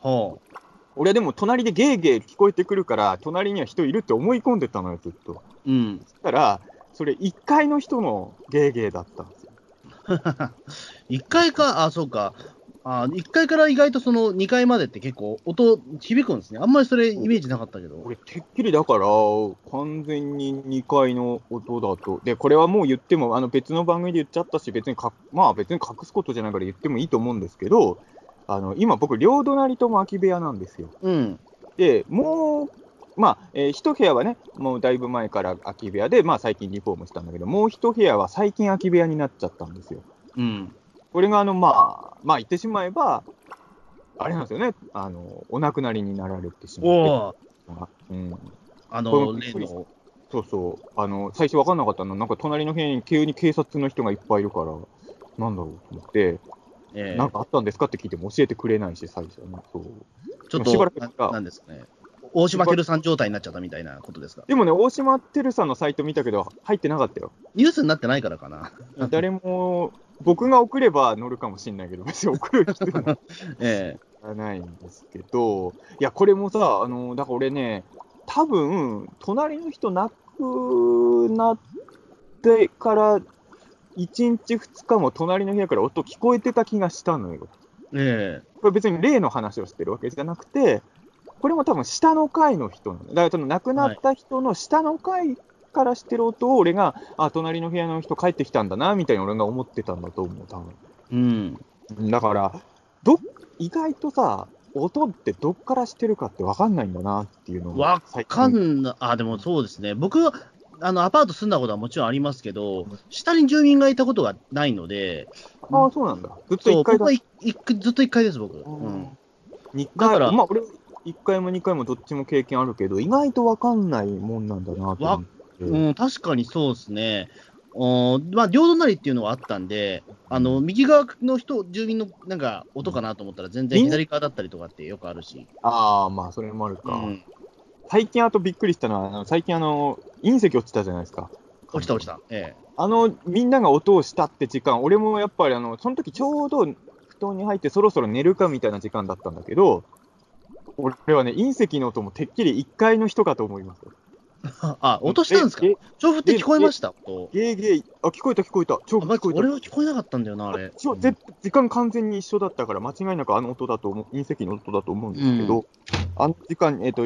はあ、俺はでも隣でゲーゲー聞こえてくるから、隣には人いるって思い込んでたのよ、ずっと。うん。そしたら、それ1階の人のゲーゲーだったんですよ。1階か、あ、そうか。あ1階から意外とその2階までって結構音響くんですね。あんまりそれイメージなかったけど。俺、てっきりだから、完全に2階の音だと。で、これはもう言っても、あの別の番組で言っちゃったし、別にか、まあ別に隠すことじゃないから言ってもいいと思うんですけど、あの今僕、両隣とも空き部屋なんですよ。うん。で、もう、まあ、えー、一部屋はね、もうだいぶ前から空き部屋で、まあ最近リフォームしたんだけど、もう一部屋は最近空き部屋になっちゃったんですよ。うん。これがあの、まあ、まあ言ってしまえば、あれなんですよね、あの、お亡くなりになられてしまって。うん、あの。そうそう、あの、最初分かんなかったの、なんか隣の部屋に急に警察の人がいっぱいいるから、なんだろうと思って、えー、なんかあったんですかって聞いても教えてくれないし、最初ね。そうちょっと、しばらくななんですかね。大島てるさん状態になっちゃったみたいなことですか？でもね、大島てるさんのサイト見たけど、入ってなかったよ。ニュースになってないからかな。誰も僕が送れば乗るかもしれないけど、別に送る人は ええ、ないんですけど、いや、これもさ、あのだから俺ね、多分隣の人亡くなってから1日、2日も隣の部屋から音聞こえてた気がしたのよ。ええ、これ別に例の話をしてるわけじゃなくて、これも多分下の階の人。だからその亡くなった人の下の階からしてる音を俺が、あ、隣の部屋の人帰ってきたんだな、みたいに俺が思ってたんだと思う、多分。うん。だから、ど、意外とさ、音ってどっからしてるかって分かんないんだなっていうのわかんな、あ、でもそうですね。僕は、あの、アパート住んだことはもちろんありますけど、下に住民がいたことがないので。ああ、そうなんだ。ずっと1階だ。ずっと1階です、僕。うん。2階、だからまあ、俺、1階も2階もどっちも経験あるけど、意外と分かんないもんなんだなと思。うん、確かにそうですね。おまあ、両隣っていうのはあったんで、あの右側の人、住民のなんか音かなと思ったら、全然左側だったりとかってよくあるし。ああ、まあ、それもあるか。うん、最近、あとびっくりしたのは、あの最近あの、隕石落ちたじゃないですか。落ちた、落ちた。ええ。あの、みんなが音をしたって時間、俺もやっぱり、あの、その時ちょうど布団に入って、そろそろ寝るかみたいな時間だったんだけど、俺はね、隕石の音もてっきり1階の人かと思います。あ、音したんですか？調布って聞こえました？ゲーゲー、あ、聞こえた聞こえた。調布聞こえた。俺は聞こえなかったんだよな、あれ。ちょぜ時間完全に一緒だったから、間違いなくあの音だと思う、隕石の音だと思うんですけど、うん、あの時間、えっ、ー、と、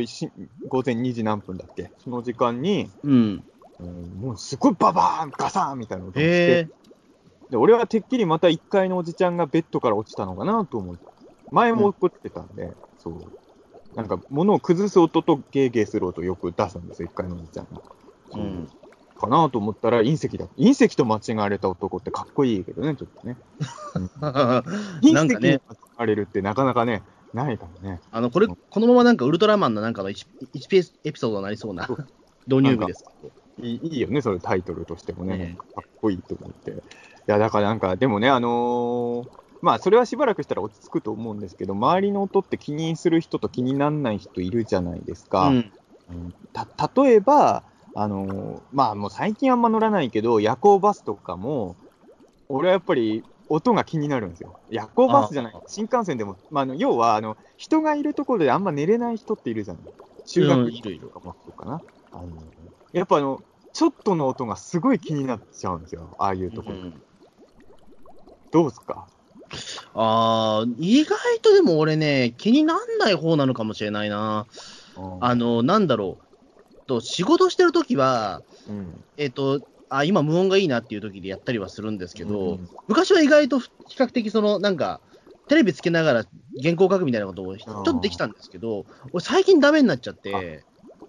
午前2時何分だっけ？その時間に、うん。うん、もうすごいババーン、ガサーンみたいな音がして、で、俺はてっきりまた1階のおじちゃんがベッドから落ちたのかなと思う。前も起こってたんで、うん、そう。なんか物を崩す音とゲーゲーする音をよく出すんですよ、一回のおじちゃんが。うん。かなと思ったら隕石だ。隕石と間違われた男ってかっこいいけどね、ちょっとね。隕石に間違われるってなかなかね、ないからね。あの、これ、このままなんかウルトラマンのなんかの 1, 1エピソードになりそうな導入部ですいいいよね、それタイトルとしてもね、ねかっこいいと思って。いや、だからなんか、でもね、あのーまあ、それはしばらくしたら落ち着くと思うんですけど、周りの音って気にする人と気にならない人いるじゃないですか。うん、た例えば、あのまあ、もう最近あんま乗らないけど、夜行バスとかも、俺はやっぱり音が気になるんですよ。夜行バスじゃない、新幹線でも、まあ、あの要はあの人がいるところであんま寝れない人っているじゃない。中学生とかもそうかな。あのやっぱあのちょっとの音がすごい気になっちゃうんですよ、ああいうところ。うん、どうですか？ああ、意外とでも俺ね、気になんない方なのかもしれないな。あの、なんだろう。と仕事してるときは、うん、えっ、ー、と、あ、今無音がいいなっていう時でやったりはするんですけど、うん、昔は意外と比較的その、なんか、テレビつけながら原稿書くみたいなことをちょっとできたんですけど、俺最近ダメになっちゃって、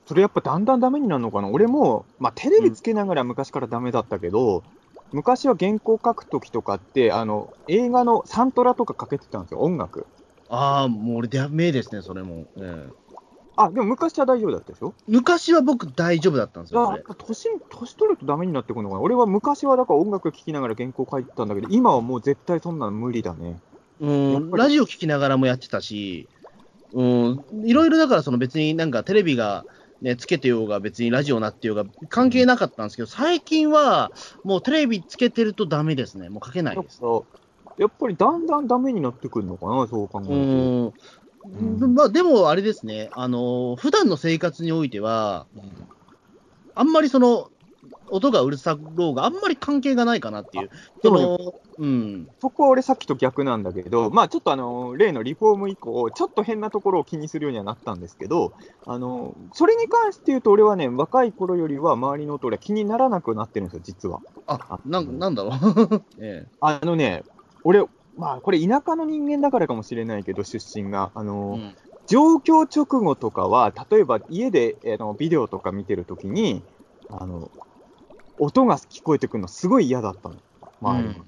それやっぱだんだんダメになるのかな。俺も、まあ、テレビつけながら昔からダメだったけど、うん、昔は原稿書くときとかって、あの、映画のサントラとかかけてたんですよ、音楽。ああ、もう俺ダメですね、それも。えあ、でも昔は大丈夫だったでしょ？昔は僕大丈夫だったんですよ。年、年取るとダメになってくるのかな？俺は昔はだから音楽聴きながら原稿書いてたんだけど、今はもう絶対そんなの無理だね。うん、ラジオ聴きながらもやってたし、うん、いろいろだからその別になんかテレビがね、つけてようが、別にラジオなってようが、関係なかったんですけど、最近は、もうテレビつけてるとダメですね。もうかけないです。やっぱりだんだんダメになってくるのかな、そう考えると。うん、まあ、でもあれですね、あの普段の生活においては、あんまりその、音がうるさろうがあんまり関係がないかなっていう。その、うん。そこは俺さっきと逆なんだけど、まあちょっとあの、例のリフォーム以降、ちょっと変なところを気にするようにはなったんですけど、あの、それに関して言うと俺はね、若い頃よりは周りの音俺気にならなくなってるんですよ、実は。あ、ななんだろう。ええ、あのね、俺、まあこれ田舎の人間だからかもしれないけど、出身が。あの、うん状況直後とかは、例えば家であのビデオとか見てるときに、あの、音が聞こえてくるのすごい嫌だったの、周りに。うん、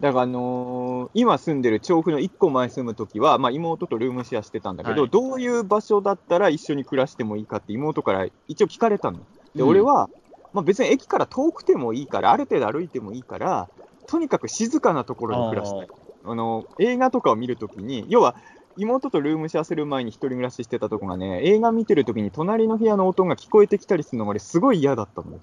だから、あのー、今住んでる調布の1個前住むときは、まあ、妹とルームシェアしてたんだけど、はい、どういう場所だったら一緒に暮らしてもいいかって妹から一応聞かれたの。で、俺は、まあ、別に駅から遠くてもいいから、ある程度歩いてもいいから、とにかく静かなところに暮らしたい。あの映画とかを見るときに、要は妹とルームシェアする前に一人暮らししてたとこがね、映画見てるときに隣の部屋の音が聞こえてきたりするのが俺すごい嫌だったの。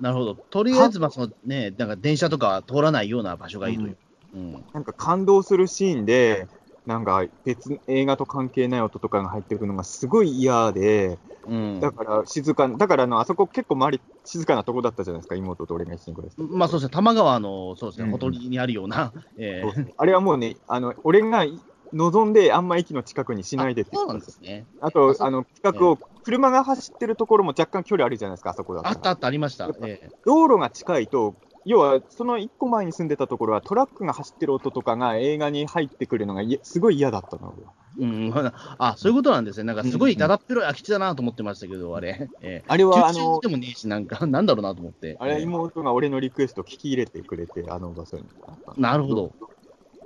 なるほど。とりあえず、まあ、そのね、なんか電車とか通らないような場所がいいという。うん、なんか感動するシーンで、なんか別、映画と関係ない音とかが入ってくるのがすごい嫌で、うん、だから静か、だからあのあそこ結構周り静かなとこだったじゃないですか、妹と俺が一緒に暮らして。まあそうですね、多摩川の、そうですね、ほとりにあるような。えー、あれはもうね、あの俺が望んで、あんま駅の近くにしないでってそうなんですね。あと、あの、企画を、車が走ってるところも若干距離あるじゃないですか、あそこだあったあった、ありました。道路が近いと、要は、その1個前に住んでたところは、トラックが走ってる音とかが映画に入ってくるのがすごい嫌だったの。うん、あ、そういうことなんですね。なんかすごいだだっぺろい空き地だなと思ってましたけど、あれ。えー、あれは、あの、でもねえし、なんか、なんだろうなと思って。あれ、妹が俺のリクエスト聞き入れてくれて、あの場所に。なるほど。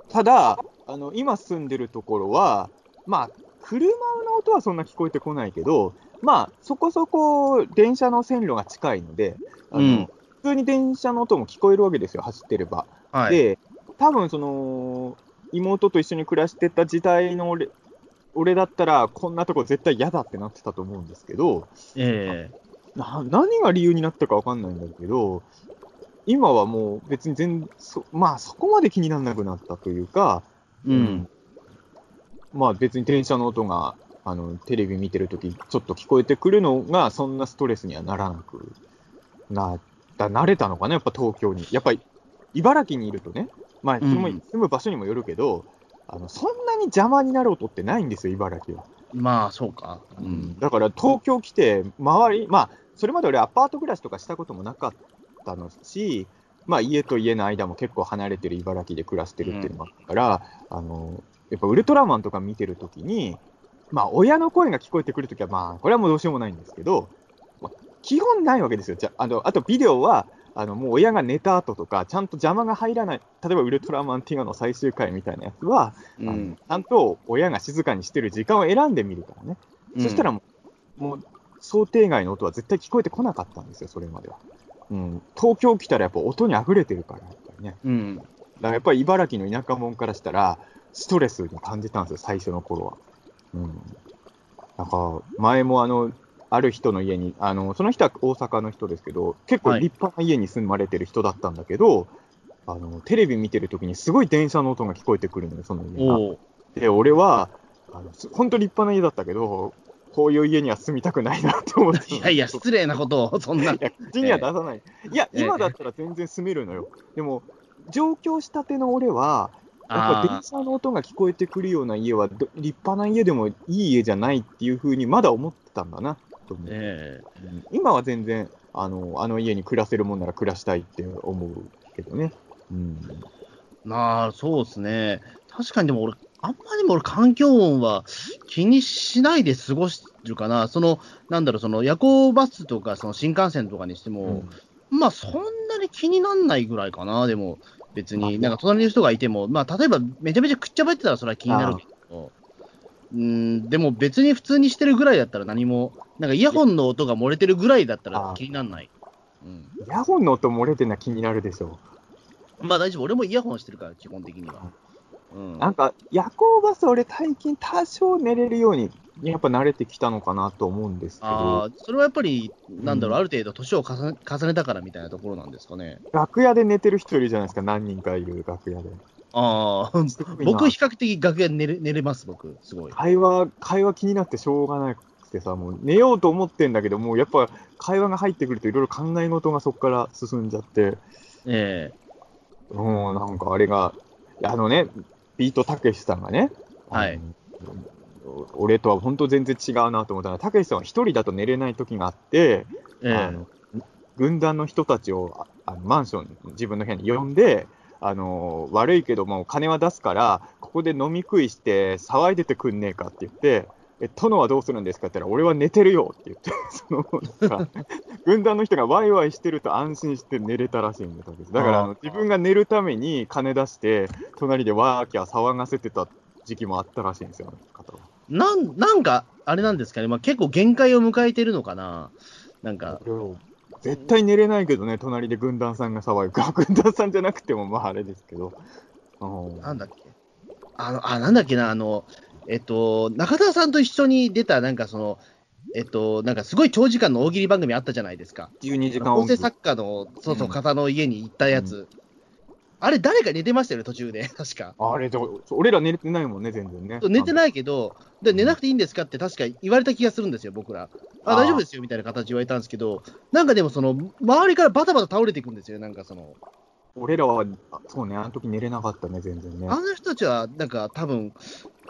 ただ、あの今住んでるところは、まあ、車の音はそんな聞こえてこないけど、まあ、そこそこ電車の線路が近いので、あの、うん、普通に電車の音も聞こえるわけですよ、走ってれば。はい、で、多分その、妹と一緒に暮らしてた時代の俺俺だったら、こんなとこ絶対嫌だってなってたと思うんですけど、えー、な何が理由になったか分かんないんだけど、今はもう別に全そ、まあそこまで気にならなくなったというか、うん。まあ別に電車の音が、あの、テレビ見てるとき、ちょっと聞こえてくるのが、そんなストレスにはならなくなった、慣れたのかな、やっぱ東京に。やっぱり、茨城にいるとね、まあ、住む場所にもよるけど、うん、あの、そんなに邪魔になる音ってないんですよ、茨城は。まあ、そうか。うん。だから東京来て、周り、まあ、それまで俺アパート暮らしとかしたこともなかっったのし、まあ、家と家の間も結構離れてる茨城で暮らしてるっていうのもあったから、うん、あのやっぱウルトラマンとか見てるときに、まあ、親の声が聞こえてくるときは、まあ、これはもうどうしようもないんですけど、まあ、基本ないわけですよ。じゃあのあと、ビデオは、あのもう親が寝た後とか、ちゃんと邪魔が入らない、例えばウルトラマンティガの最終回みたいなやつは、うん、ちゃんと親が静かにしてる時間を選んでみるからね。うん、そしたらもう、もう想定外の音は絶対聞こえてこなかったんですよ、それまでは。うん、東京来たらやっぱ音に溢れてるから、やっぱりね。うん。だからやっぱり茨城の田舎者からしたら、ストレスに感じたんですよ、最初の頃は。うん。なんか、前もあの、ある人の家に、あの、その人は大阪の人ですけど、結構立派な家に住まれてる人だったんだけど、はい、あの、テレビ見てるときにすごい電車の音が聞こえてくるのよ、その家が。で、俺は、あの、本当立派な家だったけど、こういう家には住みたくないなって思って。いやいや、失礼なことを、そんな。いや、口には出さない。えー、いや、今だったら全然住めるのよ。でも、上京したての俺は、やっぱ電車の音が聞こえてくるような家は、立派な家でもいい家じゃないっていうふうにまだ思ってたんだな、と思う、えー、今は全然あの、あの家に暮らせるもんなら暮らしたいって思うけどね。うん、まあ、そうですね。確かにでも俺、あんまりも俺、環境音は気にしないで過ごしてるかな。その、なんだろう、その夜行バスとか、その新幹線とかにしても、うん、まあ、そんなに気になんないぐらいかな、でも。別に、なんか隣の人がいても、まあ、例えばめちゃめちゃくっちゃべってたらそれは気になるけど、うん、でも別に普通にしてるぐらいだったら何も、なんかイヤホンの音が漏れてるぐらいだったら気にならない。うん、イヤホンの音漏れてるのは気になるでしょう。まあ大丈夫、俺もイヤホンしてるから、基本的には。うん、なんか夜行バス、俺、最近多少寝れるようにやっぱ慣れてきたのかなと思うんですけど。それはやっぱり、なんだろう、うん、ある程度年を重ね重ねたからみたいなところなんですかね。楽屋で寝てる人いるじゃないですか、何人かいる楽屋で。ああ、僕、比較的楽屋で寝れ寝れます、僕、すごい。会話、会話気になってしょうがなくてさ、もう寝ようと思ってんだけど、もうやっぱ会話が入ってくると、いろいろ考え事がそこから進んじゃって。ええー、うん、なんかあれが、あのね、ビートたけしさんがね、はい。俺とは本当全然違うなと思ったら、たけしさんは一人だと寝れない時があって、えー、あの軍団の人たちをあのマンション、自分の部屋に呼んで、あの悪いけども金は出すから、ここで飲み食いして騒いでてくんねえかって言って、え、殿はどうするんですか？って言ったら、俺は寝てるよって言って、そのなんか 軍団の人がワイワイしてると安心して寝れたらしいんです。だから自分が寝るために金出して、隣でワーキャー騒がせてた時期もあったらしいんですよ、方は。なんなんか、あれなんですかね、まあ、結構限界を迎えてるのかな、なんか。絶対寝れないけどね、隣で軍団さんが騒ぐか、軍団さんじゃなくても、まああれですけど。なんだっけあの、あ、なんだっけな、あの、えっと、中田さんと一緒に出た、なんかその、えっと、なんかすごい長時間の大喜利番組あったじゃないですか。12時間構成作家の、そうそう、方の家に行ったやつ。あれ、誰か寝てましたよね、途中で、確か。あれ、俺ら寝てないもんね、全然ね。寝てないけど、で寝なくていいんですかって確か言われた気がするんですよ、僕ら。あ、大丈夫ですよみたいな形言われたんですけど、なんかでも、その、周りからバタバタ倒れていくんですよ、なんかその。俺らは、そうね、あの時寝れなかったね、全然ね。あの人たちは、なんか多分、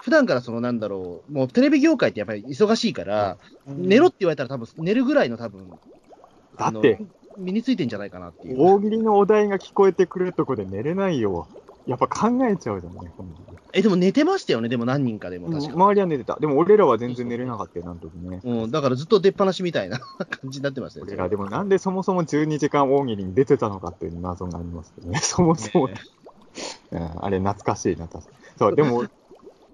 普段からそのなんだろう、もうテレビ業界ってやっぱり忙しいから、うん、寝ろって言われたら多分寝るぐらいの多分、だって、身についてんじゃないかなっていう。大喜利のお題が聞こえてくるとこで寝れないよ。やっぱ考えちゃうじゃんね、え、でも寝てましたよね、でも何人かでも確か、周りは寝てた。でも俺らは全然寝れなかったよ、なんとね。うん、だからずっと出っ放しみたいな感じになってましたよ、俺ら、でもなんでそもそも12時間大喜利に出てたのかっていう謎がありますけどね、そもそも、ねうん、あれ懐かしいな、確かそう、でも、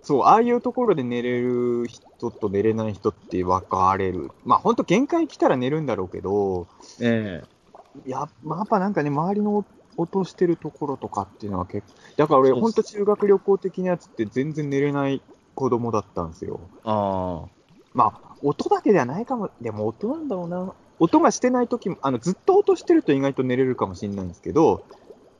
そう、ああいうところで寝れる人と寝れない人って分かれる。まあ、本当限界来たら寝るんだろうけど、ええ。や,、まあ、やっぱなんかね、周りの落としてるところとかっていうのは結構、だから俺、本当、中学旅行的なやつって全然寝れない子供だったんですよ。あまあ、音だけではないかも、でも音なんだろうな。音がしてないときも、あのずっと音してると意外と寝れるかもしれないんですけど、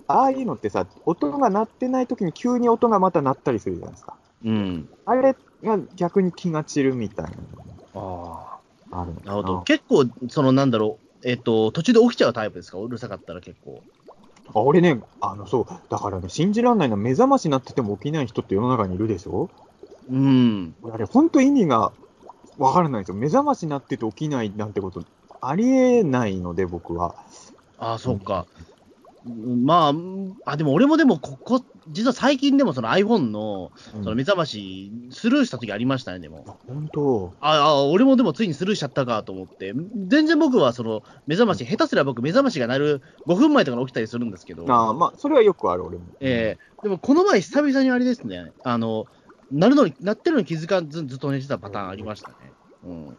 ああいうのってさ、音が鳴ってないときに急に音がまた鳴ったりするじゃないですか。うん。あれが逆に気が散るみたいな。ああ。あるなるほど。結構、そのなんだろう、えっと、途中で起きちゃうタイプですか？うるさかったら結構。あ俺ね、あの、そう、だからね、信じられないのは目覚ましになってても起きない人って世の中にいるでしょ？うん。あれ、本当意味がわからないんですよ。目覚ましになってて起きないなんてことありえないので、僕は。ああ、そうか。まあ、あ、でも俺もでも、ここ、実は最近でもその iPhone のその目覚まし、スルーした時ありましたね、でも。本当？ああ、俺もでもついにスルーしちゃったかと思って、全然僕はその目覚まし、下手すら僕、目覚ましが鳴る5分前とかに起きたりするんですけど。あまあ、それはよくある、俺も。ええー、でもこの前、久々にあれですね、あの、鳴るのに、鳴ってるのに気づかずずっと寝てたパターンありましたね。うん。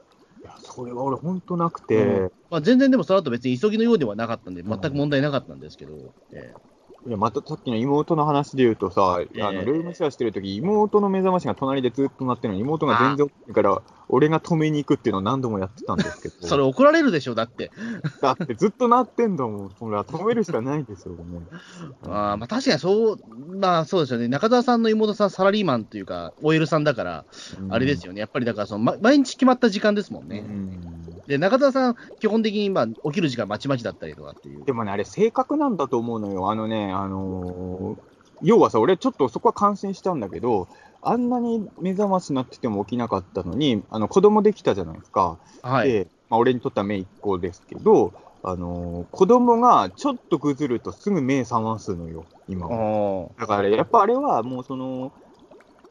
それは俺、本当なくて、うん、まあ、全然でもその後別に急ぎのようではなかったんで、全く問題なかったんですけど、うん、え。いや、またさっきの妹の話で言うとさ、えー、あのルームシェアしてるとき、妹の目覚ましが隣でずっと鳴ってるのに、妹が全然起きないから、俺が止めに行くっていうのを何度もやってたんですけど。それ怒られるでしょ、だって。だってずっと鳴ってんだもん、それは止めるしかないですよね。あまあ確かにそう、まあそうですよね、中澤さんの妹さん、サラリーマンというか、OL さんだから、あれですよね、やっぱりだからその、ま、毎日決まった時間ですもんね。うんで、中田さん、基本的にまあ起きる時間まちまちだったりとかっていう。でもね、あれ、性格なんだと思うのよ。あのね、あのー、要はさ、俺、ちょっとそこは感心したんだけど、あんなに目覚ましになってても起きなかったのに、あの子供できたじゃないですか。はい。で、まあ、俺にとっては目一個ですけど、あのー、子供がちょっとぐずるとすぐ目覚ますのよ、今は。だから、やっぱあれはもうその、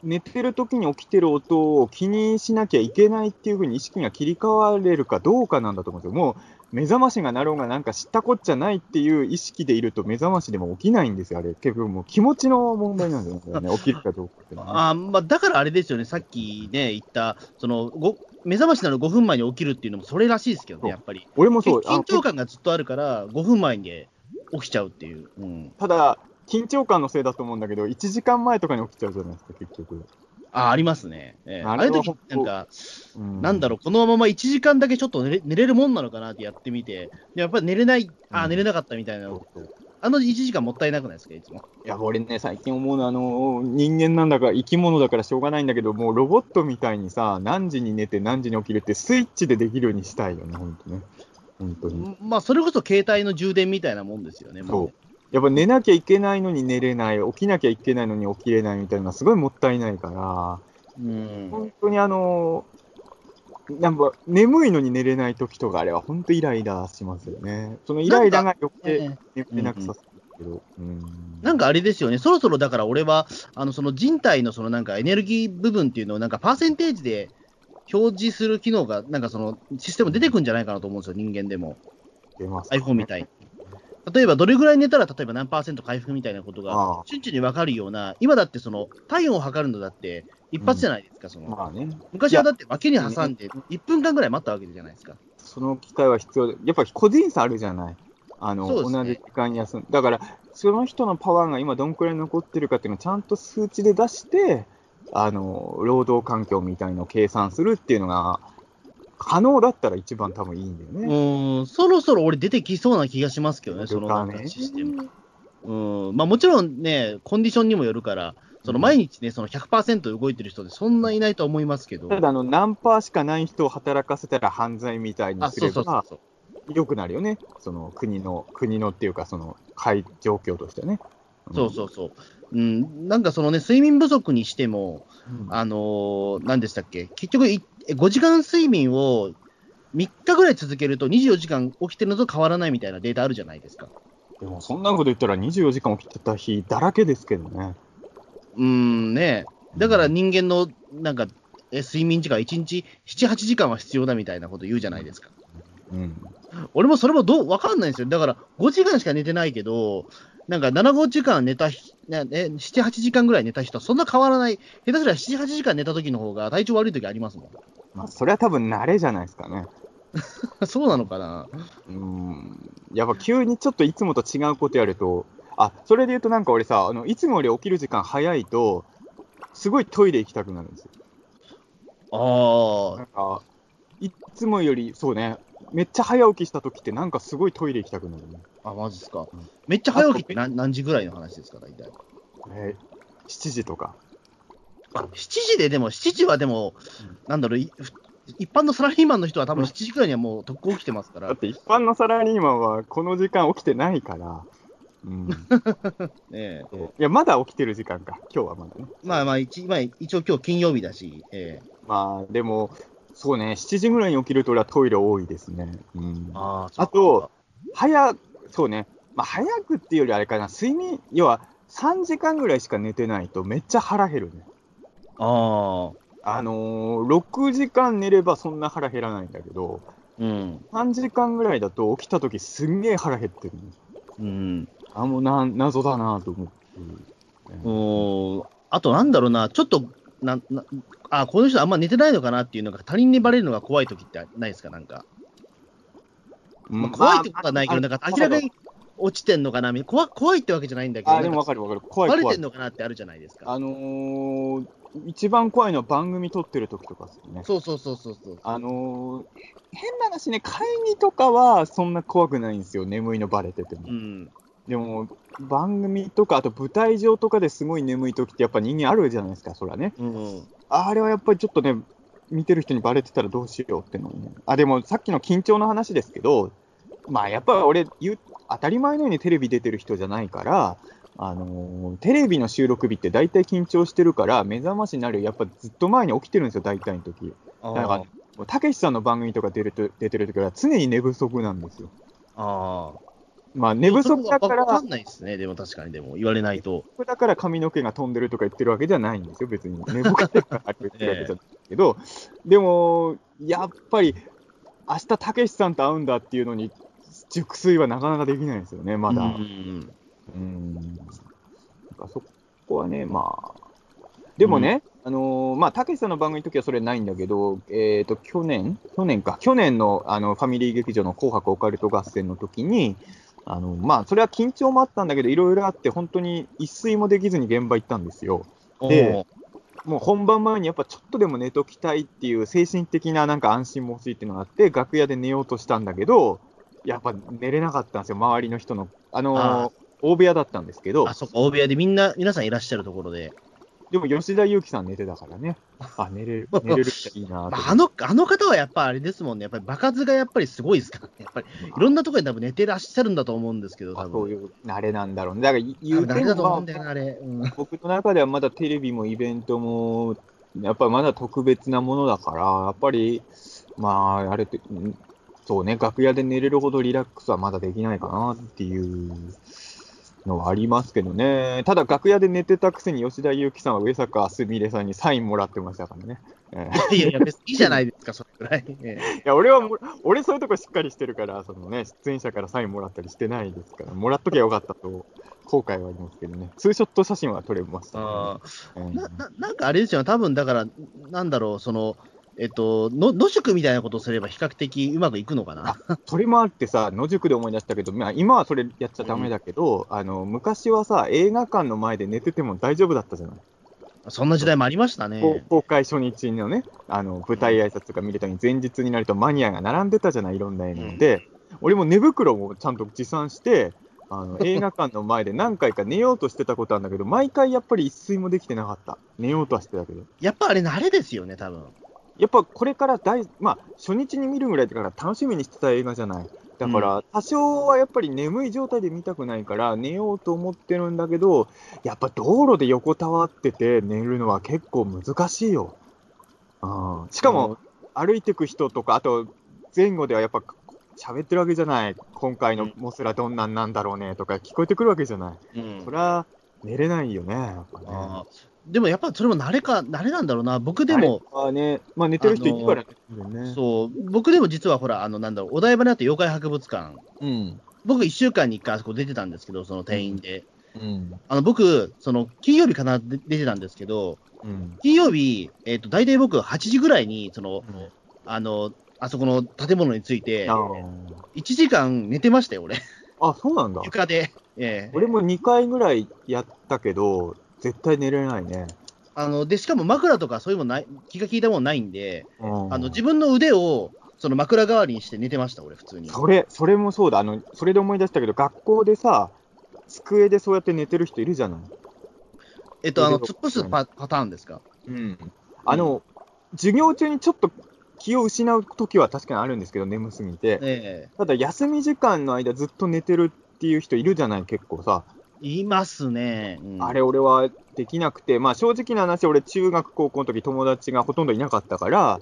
寝てる時に起きてる音を気にしなきゃいけないっていうふうに意識が切り替われるかどうかなんだと思うんですよ。もう目覚ましが鳴ろうがなんか知ったこっちゃないっていう意識でいると目覚ましでも起きないんですよ、あれ。結局もう気持ちの問題なんですよね、起きるかどうかって、ね、あまあ、だからあれですよね、さっきね、言った、そのご目覚ましなの5分前に起きるっていうのもそれらしいですけどね、やっぱり。俺もそう。緊張感がずっとあるから、5分前に起きちゃうっていう。うん、ただ、緊張感のせいだと思うんだけど、1時間前とかに起きちゃうじゃないですか、結局。あ、ありますね。えー、あれ時なんか、うん、なんだろう、このまま1時間だけちょっと寝れ寝れるもんなのかなってやってみて、やっぱり寝れない、あ、寝れなかったみたいな、うん、あの1時間もったいなくないですか、いつも？いや、俺ね、最近思うのは、あの、人間なんだか生き物だからしょうがないんだけど、もうロボットみたいにさ、何時に寝て何時に起きるってスイッチでできるようにしたいよね、本当ね。本当に。まあ、それこそ携帯の充電みたいなもんですよね、もう、ね。やっぱ寝なきゃいけないのに寝れない、起きなきゃいけないのに起きれないみたいなすごいもったいないから、うん、本当にあのなんか眠いのに寝れない時とかあれは本当イライラしますよね。そのイライラが余計眠れなくさせるけど。なんかあれですよね、そろそろだから俺は、あのその人体のそのなんかエネルギー部分っていうのをなんかパーセンテージで表示する機能が、なんかそのシステム出てくるんじゃないかなと思うんですよ、人間でも。出ます、ね、iPhone みたいに。例えば、どれぐらい寝たら、例えば何パーセント回復みたいなことが、瞬時に分かるような、今だってその、体温を測るのだって、一発じゃないですか、その、まあね、昔はだって脇に挟んで、1分間ぐらい待ったわけじゃないですか。その機会は必要で、やっぱ個人差あるじゃない。あの、ね、同じ時間に休む。だから、その人のパワーが今どんくらい残ってるかっていうのをちゃんと数値で出して、あの、労働環境みたいのを計算するっていうのが、可能だったら一番多分いいんだよね。うん、そろそろ俺出てきそうな気がしますけどね、そのシステム。うん、まあもちろんね、コンディションにもよるから、その毎日ね、その100%動いてる人ってそんないないと思いますけど。ただ、あの、何パーしかない人を働かせたら犯罪みたいにすれば、よくなるよね。その国の、国のっていうか、その、状況としてね。うん、そうそうそう。うん、なんかそのね、睡眠不足にしても、うん、あのー、何でしたっけ、結局5時間睡眠を3日ぐらい続けると24時間起きてるのと変わらないみたいなデータあるじゃないですか。でもそんなこと言ったら24時間起きてた日だらけですけどね。うんね。だから人間のなんか睡眠時間1日7、8時間は必要だみたいなこと言うじゃないですか。うん、俺もそれもどう分かんないんですよ。だから5時間しか寝てないけど、なんか7、5時間寝た、ね、7、8時間ぐらい寝た人はそんな変わらない。下手すりゃ7、8時間寝た時の方が体調悪い時ありますもん。まあ、それは多分慣れじゃないですかね。そうなのかなうん。やっぱ急にちょっといつもと違うことやると、あ、それで言うとなんか俺さ、あの、いつもより起きる時間早いと、すごいトイレ行きたくなるんですよ。ああ。なんか、いつもより、そうね、めっちゃ早起きした時ってなんかすごいトイレ行きたくなるね。あ、マジっすか。うん、めっちゃ早起きって何何時ぐらいの話ですか、大体。えー、7時とか。あ、7時ででも、7時はでも、うん、なんだろう、一般のサラリーマンの人は多分7時くらいにはもうとっく起きてますから。だって一般のサラリーマンはこの時間起きてないから。うん、ねえいや、まだ起きてる時間か、今日はまだね。まあまあ一、まあ、一応今日金曜日だし、ええまあでも、そうね、7時ぐらいに起きると俺はトイレ多いですね。うん、ああと、早、そうね、まあ、早くっていうよりあれかな、睡眠、要は3時間ぐらいしか寝てないとめっちゃ腹減るね。ああ。あのー、6時間寝ればそんな腹減らないんだけど、うん、3時間ぐらいだと起きたときすんげえ腹減ってる、ね。うん。あ、もうな、謎だなと思って。うん。あとなんだろうな、ちょっと、な、な、あ、この人あんま寝てないのかなっていうのが他人にバレるのが怖いときってないですか、なんか。まあ、怖いってことはないけど、なんか明らかに落ちてんのかな怖怖いってわけじゃないんだけど、あでも分かる分かる、怖い怖い。バレてんのかなってあるじゃないですか。あのー、一番怖いのは番組撮ってる時とかですよね。そうそうそうそうそう。あのー、変な話ね、会議とかはそんな怖くないんですよ、眠いのバレてても。うん、でも、番組とか、あと舞台上とかですごい眠い時ってやっぱ人間あるじゃないですか、それはね。うん、あれはやっぱりちょっとね、見てる人にバレてたらどうしようってのね。あ、でもさっきの緊張の話ですけど、まあやっぱ俺言う、当たり前のようにテレビ出てる人じゃないから、あのー、テレビの収録日って大体緊張してるから、目覚ましになるやっぱずっと前に起きてるんですよ、大体の時だから、たけしさんの番組とか出ると出てる時は常に寝不足なんですよ。ああ。まあ寝不足だから。わかんないですね、でも確かに、でも言われないと。だから髪の毛が飛んでるとか言ってるわけじゃないんですよ、別に。寝ぼけてるから言ってるわけじゃないけど、でも、やっぱり、明日たけしさんと会うんだっていうのに、熟睡はなかなかできないんですよね、まだ。うん。うんそこはね、まあ。でもね、うん、あのー、まあ、たけしさんの番組の時はそれないんだけど、えっ、ー、と、去年？去年か。去年の、あの、ファミリー劇場の紅白オカルト合戦の時に、あの、まあ、それは緊張もあったんだけど、いろいろあって、本当に一睡もできずに現場行ったんですよ。で、もう本番前にやっぱちょっとでも寝ときたいっていう精神的ななんか安心も欲しいっていうのがあって、楽屋で寝ようとしたんだけど、やっぱ寝れなかったんですよ、周りの人の。あのー、大部屋だったんですけど。あ、そっか、大部屋でみんな、皆さんいらっしゃるところで。でも吉田裕樹さん寝てたからね。あ、寝れる、寝れるっていいな、あ、の、あの方はやっぱあれですもんね。やっぱり場数がやっぱりすごいですからね。やっぱりいろんなところで多分寝てらっしゃるんだと思うんですけど、多分。そういう慣れなんだろうね。だから言うても、ね、うん、僕の中ではまだテレビもイベントも、やっぱりまだ特別なものだから、やっぱり、まあ、あれって、そうね、楽屋で寝れるほどリラックスはまだできないかなっていうのはありますけどね。ただ、楽屋で寝てたくせに吉田裕樹さんは上坂すみれさんにサインもらってましたからね。いやいや、別にいいじゃないですか、それぐらい。いや、俺は、俺そういうとこしっかりしてるから、そのね、出演者からサインもらったりしてないですから、もらっときゃよかったと、後悔はありますけどね。ツーショット写真は撮れました、ね、なな。なんかあれですよ、多分だから、なんだろう、その、えっと、の野宿みたいなことをすれば比較的うまくいくのかな？それもあってさ、野宿で思い出したけど、まあ、今はそれやっちゃだめだけど、うん、あの昔はさ、映画館の前で寝てても大丈夫だったじゃない？そんな時代もありましたね。公開初日のね、あの舞台挨拶とか見れたのに、前日になるとマニアが並んでたじゃない、いろんな映画で、うん、俺も寝袋もちゃんと持参して、あの 映画館の前で何回か寝ようとしてたことあるんだけど、毎回やっぱり一睡もできてなかった。寝ようとはしてたけど。やっぱあれ、慣れですよね、多分やっぱこれから大、まあ、初日に見るぐらいだから楽しみにしてた映画じゃない。だから、多少はやっぱり眠い状態で見たくないから、寝ようと思ってるんだけど、やっぱ道路で横たわってて寝るのは結構難しいよ。うん、しかも、歩いてく人とか、あと前後ではやっぱ喋ってるわけじゃない。今回のモスラどんなんなんだろうねとか聞こえてくるわけじゃない。うん、それは寝れないよね、やっぱね。でもやっぱそれも慣れか、慣れなんだろうな。僕でも。あね、まあ寝てる人いるからね。そう。僕でも実はほら、あの、なんだろう、お台場にあって妖怪博物館。うん。僕1週間に1回あそこ出てたんですけど、その店員で。うん。あの、僕、その、金曜日かな出てたんですけど、うん、金曜日、えっ、ー、と、大体僕8時ぐらいに、その、うん、あの、あそこの建物について、1時間寝てましたよ、俺。あ、そうなんだ。床で。ええ俺も2回ぐらいやったけど、絶対寝れないね。あのでしかも枕とかそういうもない、気が利いたものないんで、あの自分の腕をその枕代わりにして寝てました、俺、普通に。それ、それもそうだ。あの、それで思い出したけど、学校でさ、机でそうやって寝てる人いるじゃない？えっと、あの、突っ伏すパパターンですか？うん。あの、授業中にちょっと気を失う時は確かにあるんですけど、眠すぎて。ええ、ただ、休み時間の間ずっと寝てるっていう人いるじゃない、結構さ。いますね、うん、あれ、俺はできなくて、まあ、正直な話、俺、中学、高校の時友達がほとんどいなかったから、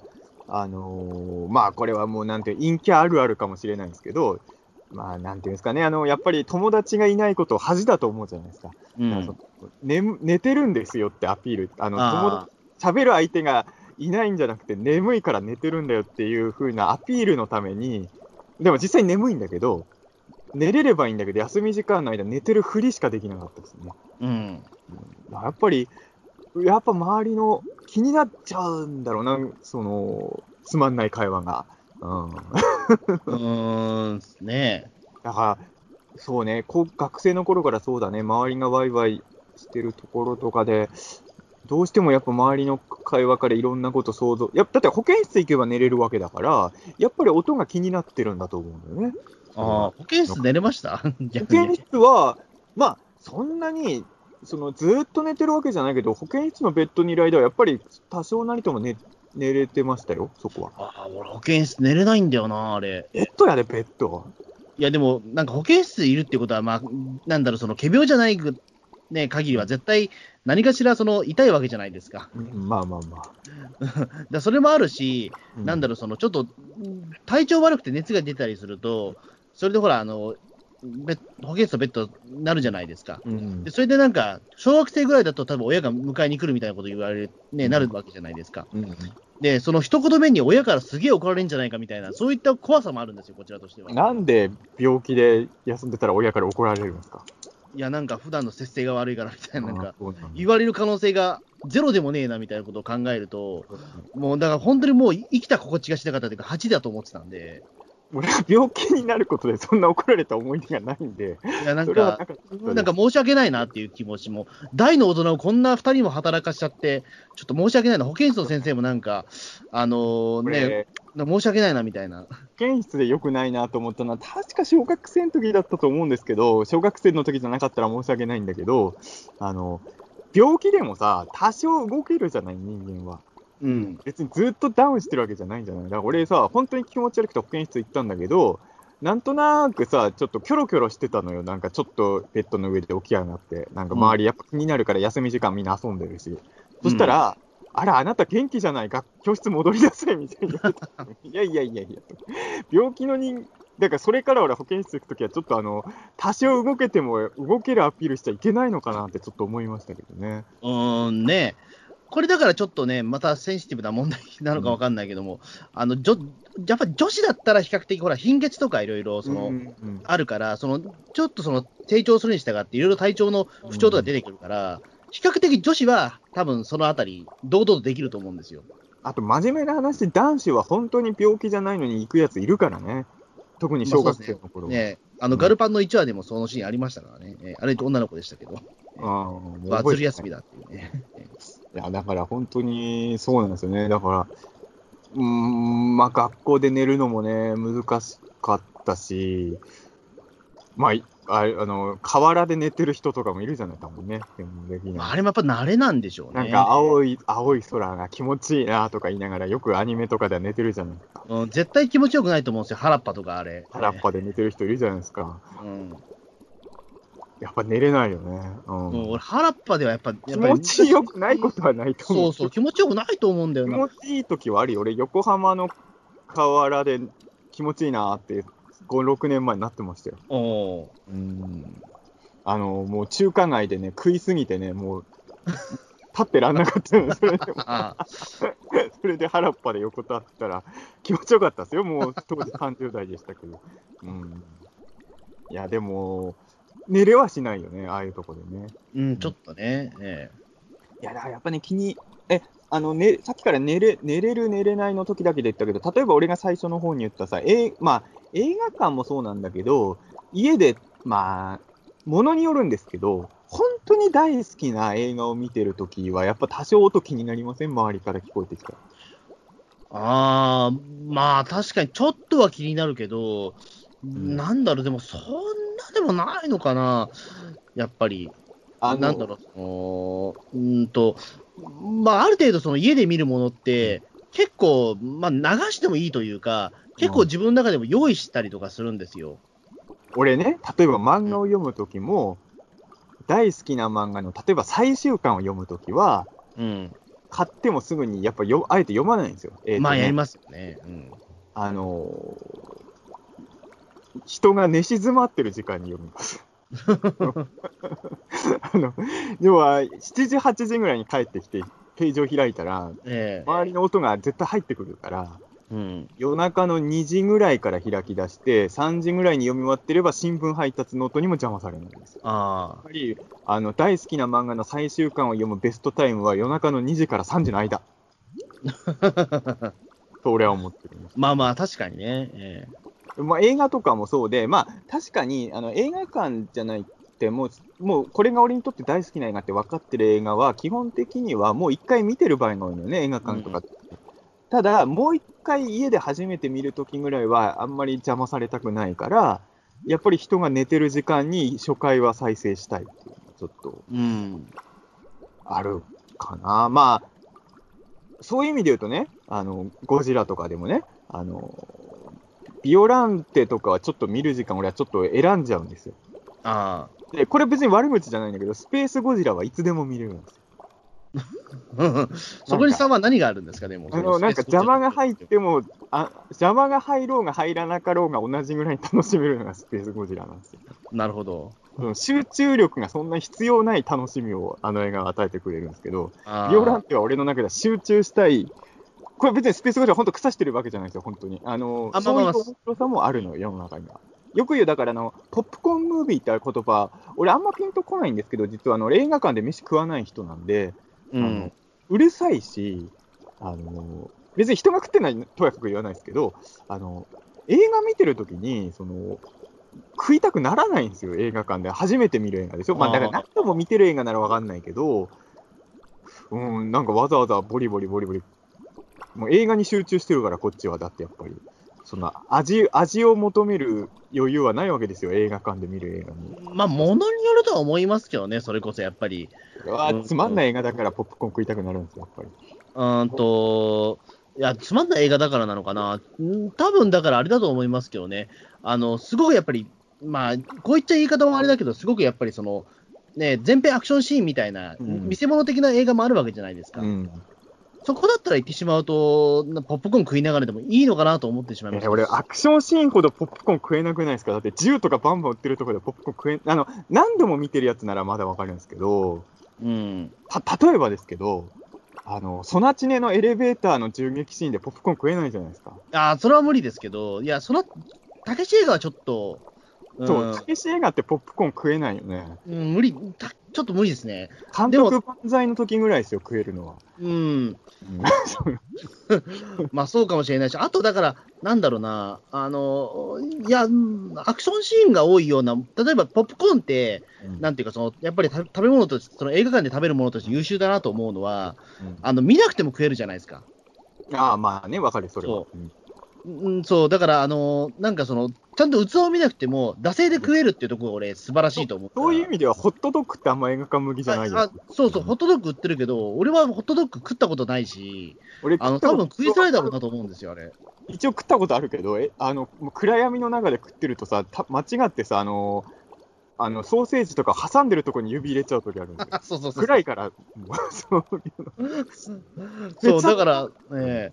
あのー、まあ、これはもう、なんていう、陰キャあるあるかもしれないんですけど、まあ、なんていうんですかね、あのやっぱり友達がいないことを恥だと思うじゃないですか。うん、寝寝てるんですよってアピール、あの友喋る相手がいないんじゃなくて、眠いから寝てるんだよっていう風なアピールのために、でも実際眠いんだけど、寝れればいいんだけど、休み時間の間、寝てるふりしかできなかったですね。うん。やっぱり、やっぱ周りの気になっちゃうんだろうな、その、つまんない会話が。うん。うん、ねだから、そうね、こ学生の頃からそうだね、周りがワイワイしてるところとかで、どうしてもやっぱ周りの会話からいろんなこと想像、やだって保健室行けば寝れるわけだから、やっぱり音が気になってるんだと思うんだよね。ああ、保健室寝れました？保健室は、まあ、そんなに、そのずっと寝てるわけじゃないけど、保健室のベッドにいる間は、やっぱり多少なりとも寝寝れてましたよ、そこは。ああ、俺、保健室寝れないんだよな、あれ。ベッドやで、ベッド。いや、でも、なんか保健室いるってことは、まあ、なんだろう、その、仮病じゃないね、限りは絶対何かしらその痛いわけじゃないですか。まあまあまあ。だそれもあるし、うん、なんだろう、そのちょっと体調悪くて熱が出たりすると、それでほら、あの保健室のベッドになるじゃないですか、うん、で。それでなんか、小学生ぐらいだと、多分親が迎えに来るみたいなこと言われ、ね、なるわけじゃないですか。うん、で、その一言目に親からすげえ怒られるんじゃないかみたいな、そういった怖さもあるんですよ、こちらとしては。なんで病気で休んでたら親から怒られるんですか？いや、なんか普段の節制が悪いからみたいな、なんか、言われる可能性がゼロでもねえなみたいなことを考えると、もうだから本当にもう生きた心地がしなかったというか、8だと思ってたんで。俺は病気になることでそんな怒られた思い出がないんで、いやなんか、なんか申し訳ないなっていう気持ちも、大の大人をこんな2人も働かしちゃって、ちょっと申し訳ないな、保健室の先生もなんか、あのー、ね、申し訳ないなみたいな。保健室でよくないなと思ったのは、確か小学生の時だったと思うんですけど、小学生の時じゃなかったら申し訳ないんだけど、あの、病気でもさ、多少動けるじゃない、人間は。うん、別にずっとダウンしてるわけじゃないんじゃない？だから俺さ、本当に気持ち悪くて保健室行ったんだけど、なんとなくさ、ちょっとキョロキョロしてたのよ。なんかちょっとベッドの上で起き上がって、なんか周りやっぱ気になるから休み時間みんな遊んでるし。うん、そしたら、あら、あなた元気じゃない？か、教室戻りなさいみたいな。いやいやいやいや、病気の人、だからそれから俺保健室行くときはちょっとあの、多少動けても動けるアピールしちゃいけないのかなってちょっと思いましたけどね。うーんね。これだからちょっとね、またセンシティブな問題なのか分かんないけども、うん、あのじょやっぱり女子だったら比較的、ほら、貧血とかいろいろあるから、そのちょっとその成長するに従って、いろいろ体調の不調とか出てくるから、うん、比較的女子は多分そのあたり、堂々とできると思うんですよ。あと、真面目な話、男子は本当に病気じゃないのに行くやついるからね。特に小学生の頃は。ね、あの、ガルパンの1話でもそのシーンありましたからね。えあれ、女の子でしたけど。ああ、バズる休みだっていうね。いや、だから本当にそうなんですよね。だから、うん、まあ学校で寝るのもね、難しかったし、まあ、ああの、河原で寝てる人とかもいるじゃない、多分ね。あれもやっぱ慣れなんでしょうね。なんか青い、青い空が気持ちいいなとか言いながら、よくアニメとかでは寝てるじゃないですか。うん、絶対気持ちよくないと思うんですよ、原っぱとかあれ。原っぱで寝てる人いるじゃないですか。うん。やっぱ寝れないよね。うん。もう俺、原っぱではやっぱ、やっぱ気持ちよくないことはないと思う。そうそう、気持ちよくないと思うんだよな。気持ちいい時はあるよ。俺、横浜の河原で気持ちいいなって、5、6年前になってましたよ。おうん。あの、もう中華街でね、食いすぎてね、もう、立ってらんなかったの、それでも。それで原っぱで横立ったら、気持ちよかったですよ。もう当時30代でしたけど。うん。いや、でも、寝れはしないよね、ああいうとこでね。うん、ちょっとね。ええ、いや、だからやっぱね、気に、え、あの、ね、さっきから寝れ寝れる、寝れないの時だけで言ったけど、例えば俺が最初の方に言ったさ、えまあ、映画館もそうなんだけど、家で、まあ、ものによるんですけど、本当に大好きな映画を見てるときは、やっぱ多少音気になりません？周りから聞こえてきたああ、まあ確かにちょっとは気になるけど、うん、なんだろう、でもそんなでもないのかな、やっぱり。あなんだろう、そのうんと、まあ、ある程度その家で見るものって、結構、まあ、流してもいいというか、結構自分の中でも用意したりとかするんですよ。俺ね、例えば漫画を読むときも、大好きな漫画の、例えば最終巻を読むときは、うん、買ってもすぐにやっぱよあえて読まないんですよ。えーね、まあやりますよね。うん、あのー、人が寝静まってる時間に読みます。あの要は7時、8時ぐらいに帰ってきて、ページを開いたら、えー、周りの音が絶対入ってくるから、うん、夜中の2時ぐらいから開き出して、3時ぐらいに読み終わってれば、新聞配達の音にも邪魔されないんですよ。あやっぱりあの大好きな漫画の最終巻を読むベストタイムは夜中の2時から3時の間。と俺は思ってるんです。まあまあ、確かにね。えー、まあ、映画とかもそうで、まあ、確かにあの映画館じゃないってもう、もうこれが俺にとって大好きな映画って分かってる映画は、基本的にはもう一回見てる場合が多いのよね、映画館とか。うん、ただ、もう一回家で初めて見るときぐらいは、あんまり邪魔されたくないから、やっぱり人が寝てる時間に初回は再生したいっていうのがちょっと、うん、あるかな。まあ、そういう意味で言うとね、あの、ゴジラとかでもね、あの、ビオランテとかはちょっと見る時間、俺はちょっと選んじゃうんですよ。ああ。で、これ別に悪口じゃないんだけど、スペースゴジラはいつでも見れるんですよ。そこにさんは何があるんですかね、もう。あの、なんか邪魔が入っても、あ邪魔が入ろうが入らなかろうが同じぐらい楽しめるのがスペースゴジラなんですよ。なるほど。集中力がそんな必要ない楽しみをあの映画は与えてくれるんですけど、ビオランテは俺の中では集中したい、これ別にスペースゴジラ本当腐してるわけじゃないですよ、本当に。あの、あそういう面白さもあるの、世の中には。よく言う、だからあの、ポップコーンムービーって言葉、俺あんまピンとこないんですけど、実はあの映画館で飯食わない人なんで、うん、うるさいし、あの、別に人が食ってないとやかく言わないですけど、あの、映画見てるときに、その、食いたくならないんですよ、映画館で。初めて見る映画でしょ？まあ、だから何度も見てる映画ならわかんないけど、うん、なんかわざわざボリボリボリボリ、もう映画に集中してるから、こっちは。だってやっぱり。そんな味味を求める余裕はないわけですよ、映画館で見る映画に。まあ、ものによるとは思いますけどね、それこそやっぱり。あつまんない映画だからポップコーン食いたくなるんですよ、やっぱり。うんと、いや、つまんない映画だからなのかな。多分だからあれだと思いますけどね。あの、すごくやっぱり、まあ、こういった言い方もあれだけど、すごくやっぱりその、ね、全編アクションシーンみたいな、見せ物的な映画もあるわけじゃないですか。うんそこだったら言ってしまうと、ポップコーン食いながらでもいいのかなと思ってしまいました。俺、アクションシーンほどポップコーン食えなくないですか？だって銃とかバンバン売ってるところでポップコーン食え、あの、何度も見てるやつならまだわかるんですけど、うん。た、例えばですけど、あの、ソナチネのエレベーターの銃撃シーンでポップコーン食えないじゃないですか。ああ、それは無理ですけど、いや、その、たけし映画はちょっと、そう、たけし映画ってポップコーン食えないよね。うん、無理、たちょっと無理ですね。監督万歳の時ぐらいですよ、食えるのは。うん。まあそうかもしれないし、あとだから、なんだろうな、あの、いや、アクションシーンが多いような、例えばポップコーンって、うん、なんていうかその、やっぱり食べ物として、その映画館で食べるものとして優秀だなと思うのは、うん、あの見なくても食えるじゃないですか。ああ、まあね、わかる、それは。うん、そう、だから、あのー、なんかその、ちゃんと器を見なくても、惰性で食えるっていうところが俺、素晴らしいと思う。そういう意味では、ホットドッグってあんま映画館向きじゃないあそうそう、ホットドッグ売ってるけど、俺はホットドッグ食ったことないし、俺あの、多分食いづらいだろうなと思うんですよ、あれ。一応食ったことあるけど、え、あの、暗闇の中で食ってるとさ、間違ってさ、あのーあのソーセージとか挟んでるところに指入れちゃうときあるんで そうそうそう暗いから、そうそうだから、ね、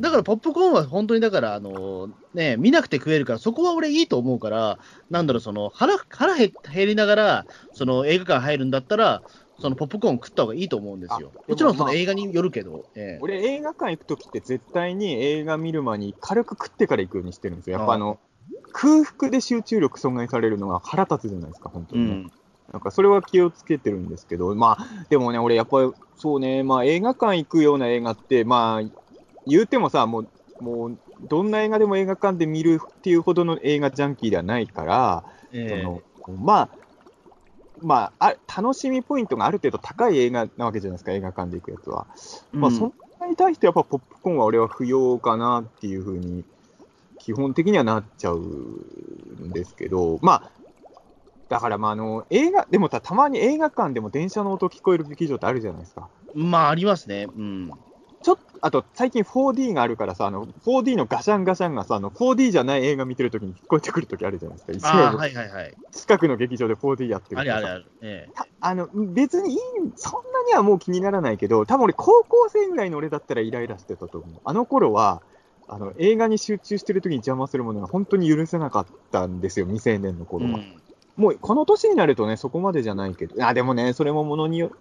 だからポップコーンは本当にだから、あのね、見なくて食えるから、そこは俺いいと思うから、なんだろう、その腹腹減りながら、その映画館入るんだったら、そのポップコーン食った方がいいと思うんですよ。もちろんその映画によるけど。ええ、俺、映画館行くときって絶対に映画見る前に軽く食ってから行くようにしてるんですよ。やっぱあの、空腹で集中力損害されるのが腹立つじゃないですか、本当に、ね。うんなんかそれは気をつけてるんですけど、まあ、でもね、俺やっぱり、そうね、まあ映画館行くような映画って、まあ、言うてもさ、もう、もう、どんな映画でも映画館で見るっていうほどの映画ジャンキーではないから、えー、そのまあ、まああ、楽しみポイントがある程度高い映画なわけじゃないですか、映画館で行くやつは。うん、まあ、そんなに対してやっぱポップコーンは俺は不要かなっていうふうに、基本的にはなっちゃうんですけど、まあ、だからまああの映画、でもたまに映画館でも電車の音聞こえる劇場ってあるじゃないですか。まあありますね。うん。ちょっと、あと最近 4D があるからさ、あの 4D のガシャンガシャンがさ、あの 4D じゃない映画見てるときに聞こえてくるときあるじゃないですか。あはいはいはい。近くの劇場で 4D やってるあれあれある。ええ、あの別にいい、そんなにはもう気にならないけど、多分俺高校生ぐらいの俺だったらイライラしてたと思う。あの頃は、あの映画に集中してるときに邪魔するものが本当に許せなかったんですよ、未成年の頃は。うん、もうこの年になるとね、そこまでじゃないけど、あでもね、それもものによ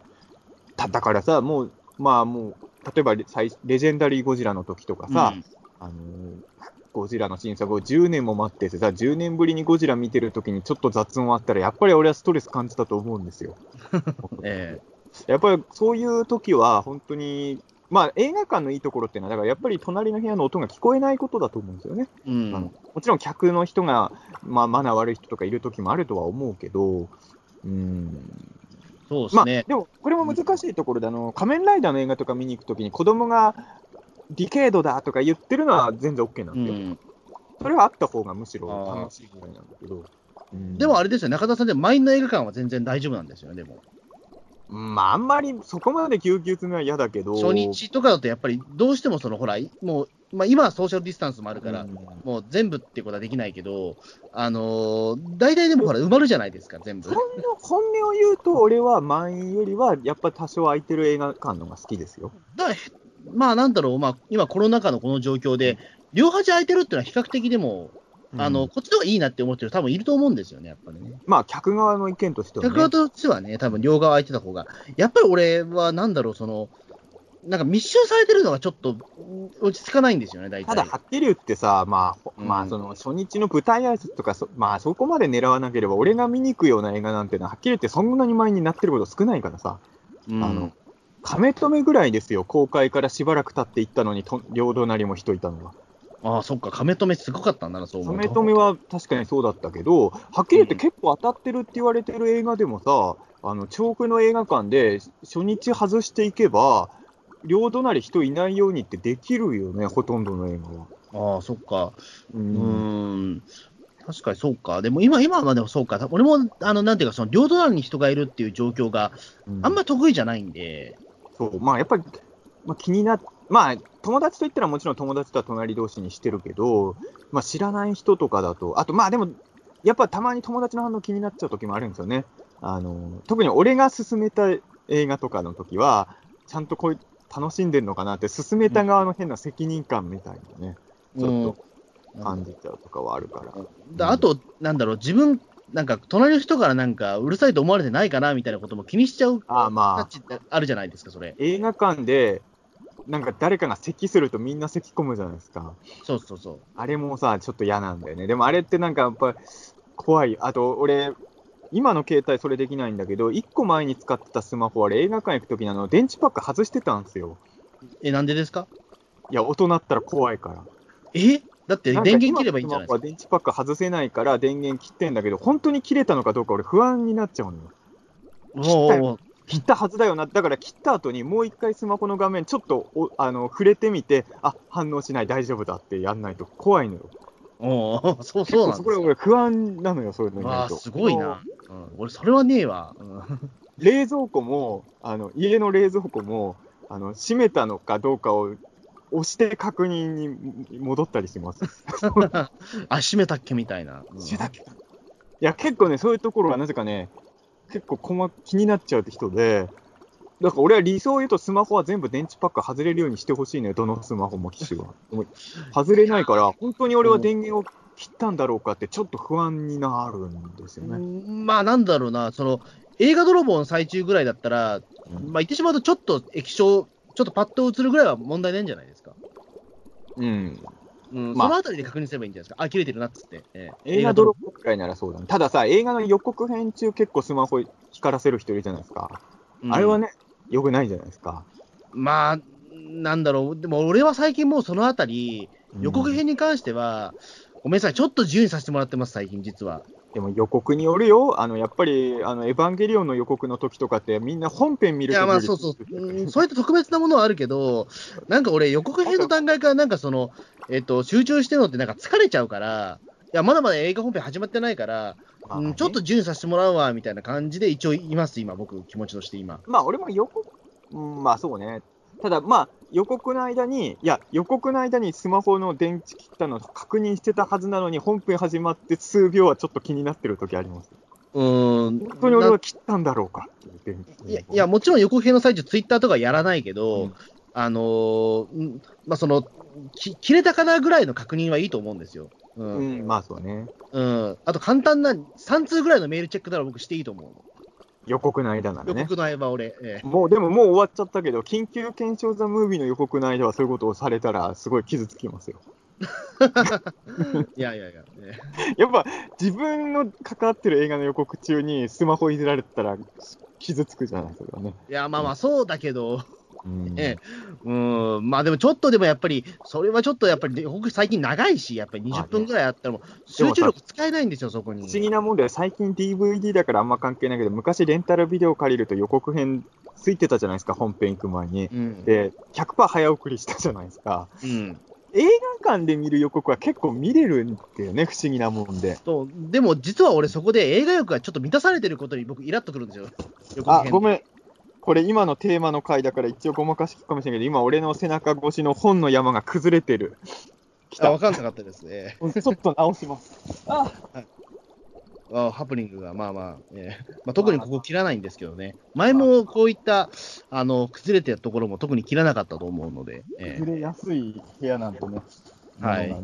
だだからさ、もう、まあもう、例えばレジェンダリーゴジラの時とかさ、うん、あのゴジラの新作を10年も待っててさ、10年ぶりにゴジラ見てる時にちょっと雑音あったら、やっぱり俺はストレス感じたと思うんですよ。ええ、やっぱりそういう時は、本当にまあ、映画館のいいところっていうのは、だからやっぱり隣の部屋の音が聞こえないことだと思うんですよね。うん、あのもちろん客の人が、まあ、マナー悪い人とかいる時もあるとは思うけど、うん、そうですね、まあ、でも、これも難しいところで、あの仮面ライダーの映画とか見に行くときに、子供がディケードだとか言ってるのは全然 OK なんですよ。うん、それはあった方がむしろ楽しいぐらいなんだけど。うん、でもあれですよ、中田さんで満員の映画館は全然大丈夫なんですよね、でも。まあ、あんまりそこまでぎゅうぎゅうするのは嫌だけど。初日とかだとやっぱりどうしてもその、ほら、もう、まあ、今はソーシャルディスタンスもあるから、うん、もう全部ってことはできないけど、あのー、大体でもほら、埋まるじゃないですか、全部。本本音を言うと、俺は満員よりは、やっぱ多少空いてる映画館のが好きですよ。だまあ、なんだろう、まあ、今、コロナ禍のこの状況で、両端空いてるっていうのは比較的でも、あの、こっちの方がいいなって思ってる多分いると思うんですよね、やっぱりね。まあ、客側の意見としては、ね、客側としてはね、多分両側空いてた方が、やっぱり俺はなんだろう、その、なんか密集されてるのがちょっと落ち着かないんですよね、大体。ただ、はっきり言ってさ、まあ、うん、まあ、その初日の舞台挨拶とかそ、まあ、そこまで狙わなければ、俺が見に行くような映画なんてのは、はっきり言って、そんなに前になってること少ないからさ、うん、あの、亀止めぐらいですよ、公開からしばらく経っていったのに、と両隣も人いたのは。ああ、そっか、亀止めすごかったんだな、そう思う亀止めは確かにそうだったけど、はっきり言って結構当たってるって言われてる映画でもさ、あの、調布の映画館で初日外していけば、両隣人いないようにってできるよね、ほとんどの映画は。ああ、そっか。うん。うん確かにそうか。でも今、今はでもそうか。俺も、あの、なんていうか、その、両隣に人がいるっていう状況があんまり得意じゃないんで。うん、そう。まあ、やっぱり、まあ、気になっまあ、友達といったらもちろん友達とは隣同士にしてるけど、まあ、知らない人とかだと、あと、まあでも、やっぱたまに友達の反応気になっちゃう時もあるんですよね。あの、特に俺が勧めた映画とかの時は、ちゃんとこう楽しんでるのかなって、勧めた側の変な責任感みたいなね、ちょっと感じちゃうとかはあるから。うん、あと、なんだろう、自分、なんか隣の人からなんかうるさいと思われてないかなみたいなことも気にしちゃうあ、まあ、あるじゃないですか、それ。映画館でなんか誰かが咳するとみんな咳込むじゃないですか。そうそうそう。あれもさ、ちょっと嫌なんだよね。でもあれってなんかやっぱ怖い。あと俺、今の携帯それできないんだけど、1個前に使ってたスマホは映画館行くときにあの電池パック外してたんですよ。え、なんでですか？いや、音鳴ったら怖いから。え？だって電源切ればいいんじゃないですか？電池パック外せないから電源切ってんだけど、本当に切れたのかどうか俺不安になっちゃうのよ。おお切ったはずだよな、だから切った後にもう一回スマホの画面、ちょっとおあの触れてみて、あ反応しない、大丈夫だってやんないと怖いのよ。おそうそうなんこれ俺不安なのよ、そういうのにあすごいな。うん、俺、それはねえわ。うん、冷蔵庫も、あの家の冷蔵庫も、あの閉めたのかどうかを押して確認に戻ったりします。あ、閉めたっけみたいな。うん、閉めたっけいや、結構ね、そういうところはなぜかね、結構細気になっちゃうって人で、だから俺は理想を言うとスマホは全部電池パック外れるようにしてほしいのよ、どのスマホも機種は。外れないから、本当に俺は電源を切ったんだろうかって、ちょっと不安になるんですよね。まあなんだろうな、その映画泥棒の最中ぐらいだったら、うん、まあ言ってしまうと、ちょっと液晶、ちょっとパッと映るぐらいは問題ないんじゃないですか？うん。うん、まあ、そのあたりで確認すればいいんじゃないですか？あ、切れてるなっつって。えー、映画泥棒くらいならそうだね。たださ、映画の予告編中結構スマホ光らせる人いるじゃないですか。うん、あれはね、よくないじゃないですか。まあ、なんだろう。でも俺は最近もうそのあたり、予告編に関しては、うん、ごめんなさい、ちょっと自由にさせてもらってます、最近実は。でも予告によるよ、あのやっぱりあのエヴァンゲリオンの予告の時とかって、みんな本編見るいや、まあそうそう、うん、そういった特別なものはあるけど、なんか俺、予告編の段階から、なんかその、えっと、集中してるのってなんか疲れちゃうから、いや、まだまだ映画本編始まってないから、うん、ちょっと順位させてもらうわみたいな感じで、一応います、今、僕、気持ちとして今。まあ、俺も予告、うん、まあそうね、ただ、まあ、予告の間に、いや、予告の間にスマホの電池切ったの確認してたはずなのに、本編始まって数秒はちょっと気になってる時あります。うん。本当に俺は切ったんだろうかいや、いや、もちろん予告編の最中、ツイッターとかやらないけど、うん、あのー、まあ、その、き切れたかなぐらいの確認はいいと思うんですよ。うん、うん、まあそうね。うん。あと簡単な3通ぐらいのメールチェックなら僕していいと思う。予告の間ならね。予告の間、俺、ええ、もう、でももう終わっちゃったけど、緊急検証ザ・ムービーの予告の間はそういうことをされたら、すごい傷つきますよ。いやいやいや、ね、やっぱ自分の関わってる映画の予告中にスマホいじられたら傷つくじゃないですかね。いや、まあまあ、そうだけど、うん、えうん、まあでもちょっとでもやっぱり、それはちょっとやっぱり、僕最近長いし、やっぱり20分ぐらいあったらも集中力使えないんですよ、そこに。不思議なもんで、最近 DVD だからあんま関係ないけど、昔レンタルビデオ借りると予告編ついてたじゃないですか、本編行く前に。うん、で、100%早送りしたじゃないですか。うん、映画館で見る予告は結構見れるんだよね、不思議なもんで。そうでも実は俺、そこで映画欲がちょっと満たされてることに僕、イラっとくるんですよ。あ、ごめん。これ今のテーマの回だから一応ごまかしかもしれないけど、今俺の背中越しの本の山が崩れてる。来た。わかんなかったですね。ちょっと直します。あ、はい、あハプニングが、まあまあ、えーまあ、特にここ切らないんですけどね。前もこういったあの崩れてるところも特に切らなかったと思うので。えー、崩れやすい部屋なんてね。はい。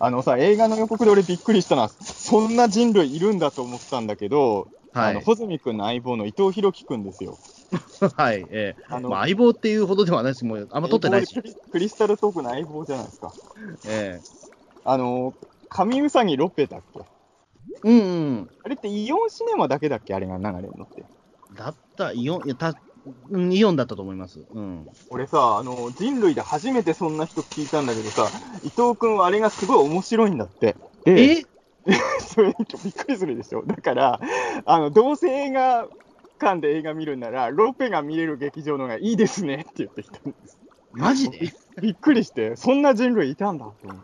あのさ、映画の予告で俺びっくりしたのは、そんな人類いるんだと思ったんだけど、はい、あの穂積君の相棒の伊藤弘樹君ですよ。はい、えー、あのまあ、相棒っていうほどではないです、もうあんま撮ってないし。クリスタルトークの相棒じゃないですか。えー、あの、神うさぎロペだっけ？うんうん。あれってイオンシネマだけだっけ？あれが流れるのって。だった、イオン、いや、た、イオンだったと思います。うん。俺さ、あの、人類で初めてそんな人聞いたんだけどさ、伊藤君はあれがすごい面白いんだって。え？それびっくりするでしょ。だから、あの、どうせ映画館で映画見るなら、ロペが見れる劇場の方がいいですねって言ってきたんです。マジで？びっくりして、そんな人類いたんだと思って。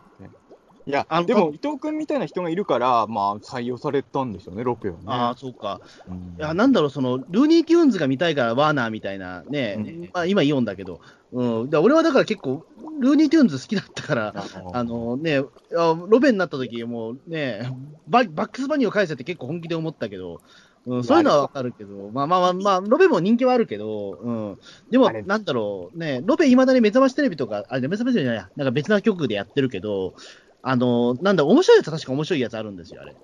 いや、でも伊藤君みたいな人がいるから、まあ、採用されたんでしょうね、ロペはね。ああ、そうか。うん、いや、なんだろう、その、ルーニー・チューンズが見たいから、ワーナーみたいなね、うん、まあ、今イオンだけど、うん、だ俺はだから結構、ルーニー・チューンズ好きだったから、あのね、ロペになった時もうねバ、バッグスバニーを返せって結構本気で思ったけど、うん、そういうのはわかるけど、まあまあまあ、まあ、ロペも人気はあるけど、うん。でも、なんだろう、ね、ロベいまだに目覚ましテレビとか、あれ、目覚ましテレビじゃないや、なんか別な曲でやってるけど、あの、なんだ、面白いやつ確か面白いやつあるんですよ、あれ。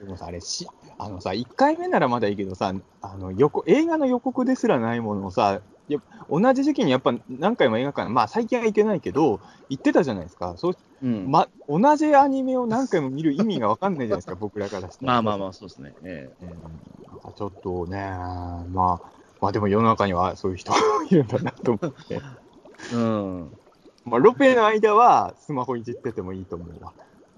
でもさ、あれし、あのさ、1回目ならまだいいけどさ、あの予告映画の予告ですらないものをさ、や同じ時期にやっぱ何回も映画館、まあ最近は行けないけど、行ってたじゃないですか。そう、うんま、同じアニメを何回も見る意味が分かんないじゃないですか、僕らからして。まあまあまあ、そうですね。ええー、ちょっとね、まあ、まあでも世の中にはそういう人がいるんだなと思って。うん。まあ、ロペの間はスマホいじっててもいいと思うわ。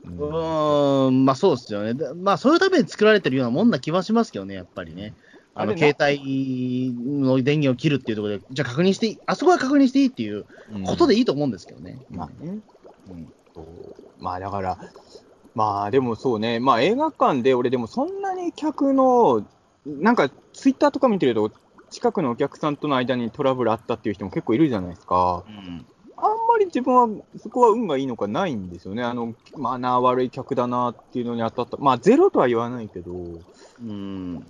うん、まあそうですよね。まあそういうために作られてるようなもんな気はしますけどね、やっぱりね。あの携帯の電源を切るっていうところで、じゃあ確認していい、あそこは確認していいっていうことでいいと思うんですけどね。うん、まあね。うん、まあだから、まあでもそうね、まあ映画館で俺でもそんなに客の、なんかツイッターとか見てると、近くのお客さんとの間にトラブルあったっていう人も結構いるじゃないですか。うん、あんまり自分はそこは運がいいのかないんですよね。あの、マナー悪い客だなっていうのに当たった。まあ、ゼロとは言わないけど、うん。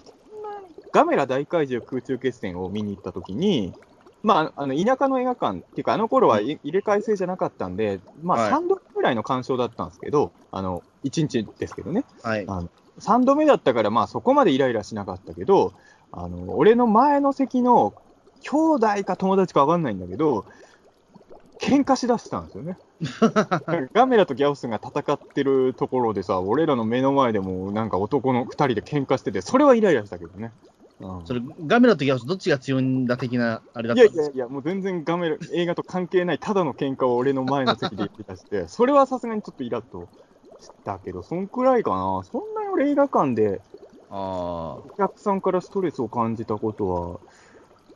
ガメラ大怪獣空中決戦を見に行ったときに、まあ、あの田舎の映画館っていうか、あの頃は入れ替え制じゃなかったんで、まあ、3度目ぐらいの鑑賞だったんですけど、はい、あの1日ですけどね、はい、あの3度目だったから、まあ、そこまでイライラしなかったけど、あの俺の前の席の兄弟か友達か分かんないんだけど、喧嘩しだしたんですよね。ガメラとギャオスが戦ってるところでさ、俺らの目の前でもなんか男の2人で喧嘩してて、それはイライラしたけどね。うん、それガメラとギャオス、どっちが強いんだ的なあれだったいやいやいや、もう全然ガメラ、映画と関係ない、ただの喧嘩を俺の前の席で言ってたして、それはさすがにちょっとイラッとしたけど、そんくらいかな。そんなに俺映画館で、お客さんからストレスを感じたことは、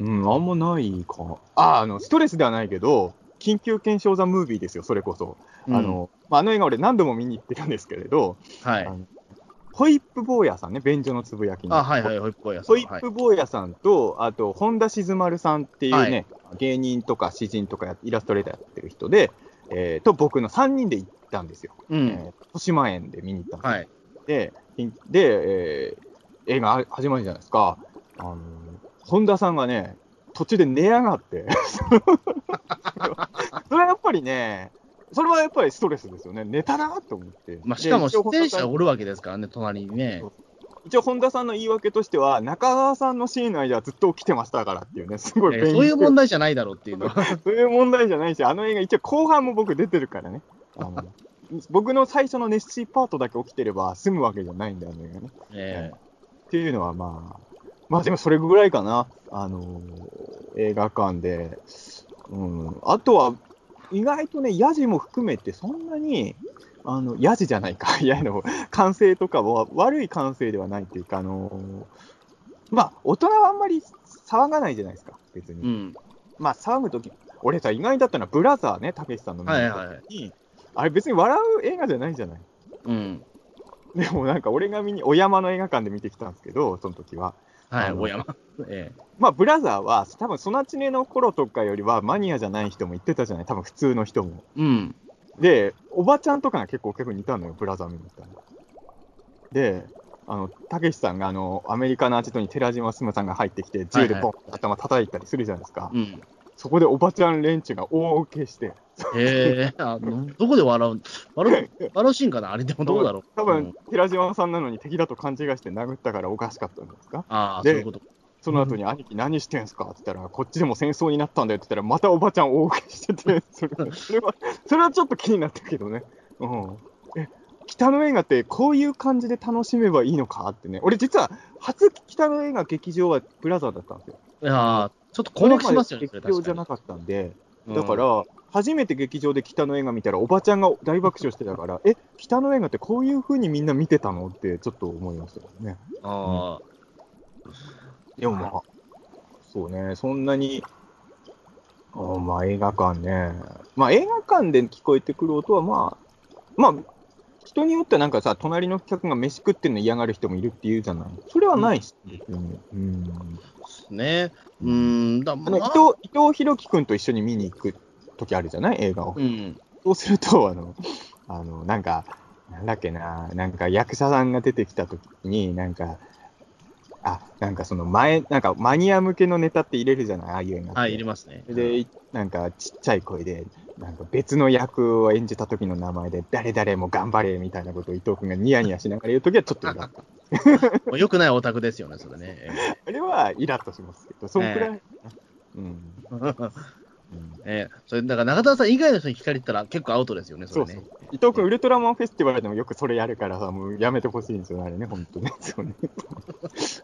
うん、あんまないか。あ、あの、ストレスではないけど、緊急検証ザ・ムービーですよ、それこそ。うん、あの、まあ、あの映画俺何度も見に行ってるんですけれど、はい。ホイップ坊やさんね、便所のつぶやきあ、はいはい、ホイップ坊やさん。ホイップ坊やさんと、あと、本田静丸さんっていうね、はい、芸人とか詩人とかイラストレーターやってる人で、えー、と、僕の3人で行ったんですよ。うん。えー、豊島園で見に行ったんですはい。で、で、えー、映画始まるじゃないですか。あの本田さんがね、途中で寝やがって。それはやっぱりね、それはやっぱりストレスですよね。寝たなと思って。まあ、しかも出演者おるわけですからね、隣にね。一応、本田さんの言い訳としては、中川さんのシーンの間はずっと起きてましたからっていうね、すごいそういう問題じゃないだろうっていうのは。そういう問題じゃないし、あの映画、一応後半も僕出てるからね。あの 僕の最初の熱水パートだけ起きてれば済むわけじゃないんだよね。えー、っていうのはまあ、まあでもそれぐらいかな。あのー、映画館で。うん。あとは、意外とね、ヤジも含めてそんなに、あの、ヤジじゃないか。いや、の、完成とかは悪い完成ではないっていうか、あのー、まあ、大人はあんまり騒がないじゃないですか、別に。うん、まあ、騒ぐとき、俺さ、意外だったのは、ブラザーね、たけしさんの見たに、はいはい、あれ別に笑う映画じゃないじゃない。うん。でもなんか、俺が見に、お山の映画館で見てきたんですけど、その時は。はい、お山。ええ。まあ、ブラザーは、多分、ソナチネの頃とかよりは、マニアじゃない人も言ってたじゃない？多分、普通の人も。うん。で、おばちゃんとかが結構結構似たのよ、ブラザー見に行っ。で、あの、たけしさんが、あの、アメリカのアジトに寺島進さんが入ってきて、銃でポン、頭叩いたりするじゃないですか。うん。そこでおばちゃん連中が大受けして。へえあの、どこで笑う、笑う、笑うシーンかな？あれでもどうだろう？多分、うん、寺島さんなのに敵だと勘違いして殴ったからおかしかったんですか？ああ、そういうこと。その後に兄貴何してんすか？って言ったら、こっちでも戦争になったんだよって言ったら、またおばちゃん大受けしてて、そ れそれは、それはちょっと気になったけどね。うん。え、北の映画ってこういう感じで楽しめばいいのかってね。俺実は、初北の映画劇場はブラザーだったんですよ。いやちょっと困惑しますよね、劇場じゃなかったんで。だから、初めて劇場で北の映画見たら、おばちゃんが大爆笑してたから、え、北の映画ってこういうふうにみんな見てたのってちょっと思いましたね。ああ、うん。でもまあ、そうね、そんなに、あまあ映画館ね。まあ映画館で聞こえてくる音はまあ、まあ、人によってはなんかさ、隣の客が飯食ってるの嫌がる人もいるって言うじゃない？それはないし、うん。うん。ね。うん。だまあ、伊藤、伊藤博樹君と一緒に見に行く時あるじゃない？映画を。うん。そうすると、あの、あの、なんか、なんだっけな、なんか役者さんが出てきた時に、なんか、あ、なんかその前、なんかマニア向けのネタって入れるじゃない？ああいうの。はい、入れますね。で、なんかちっちゃい声で、なんか別の役を演じた時の名前で、誰々も頑張れみたいなことを伊藤君がニヤニヤしながら言うときはちょっとイラッと。よくないオタクですよね、それね。あれはイラッとしますけど、そんくらい。えー、うん。えー、それだから中田さん以外の人に聞かれたら結構アウトですよね、それね。そうそう伊藤君、ウルトラマンフェスティバルでもよくそれやるからさ、もうやめてほしいんですよ、あれね、本当ね。そうね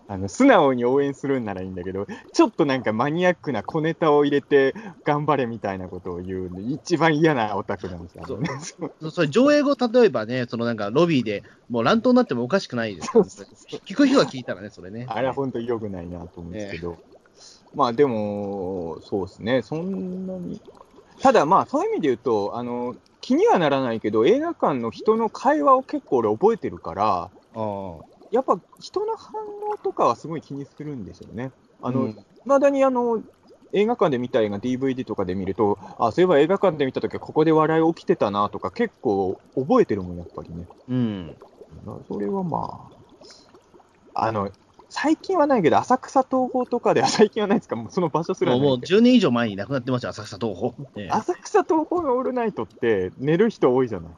あの素直に応援するんならいいんだけど、ちょっとなんかマニアックな小ネタを入れて頑張れみたいなことを言う一番嫌なオタクなんですよ、ね。そうそれ上映後、例えばね、そのなんかロビーでもう乱闘になってもおかしくないです、聞く人は聞いたらね、それね。あれは本当に良くないなと思うんですけど。えーまあでも、そうですね、そんなに。ただまあ、そういう意味で言うと、あの、気にはならないけど、映画館の人の会話を結構俺覚えてるから、あやっぱ人の反応とかはすごい気にするんですよね。あの、い、うん、まだにあの、映画館で見た映画 DVD とかで見ると、あ、そういえば映画館で見たときはここで笑い起きてたなとか結構覚えてるもん、やっぱりね。うん。それはまあ、あの、最近はないけど、浅草東宝とかでは 最近はないですか、もうその場所すらもう10年以上前に亡くなってますよ、浅草東宝。ええ、浅草東宝のオールナイトって、寝る人多いじゃない。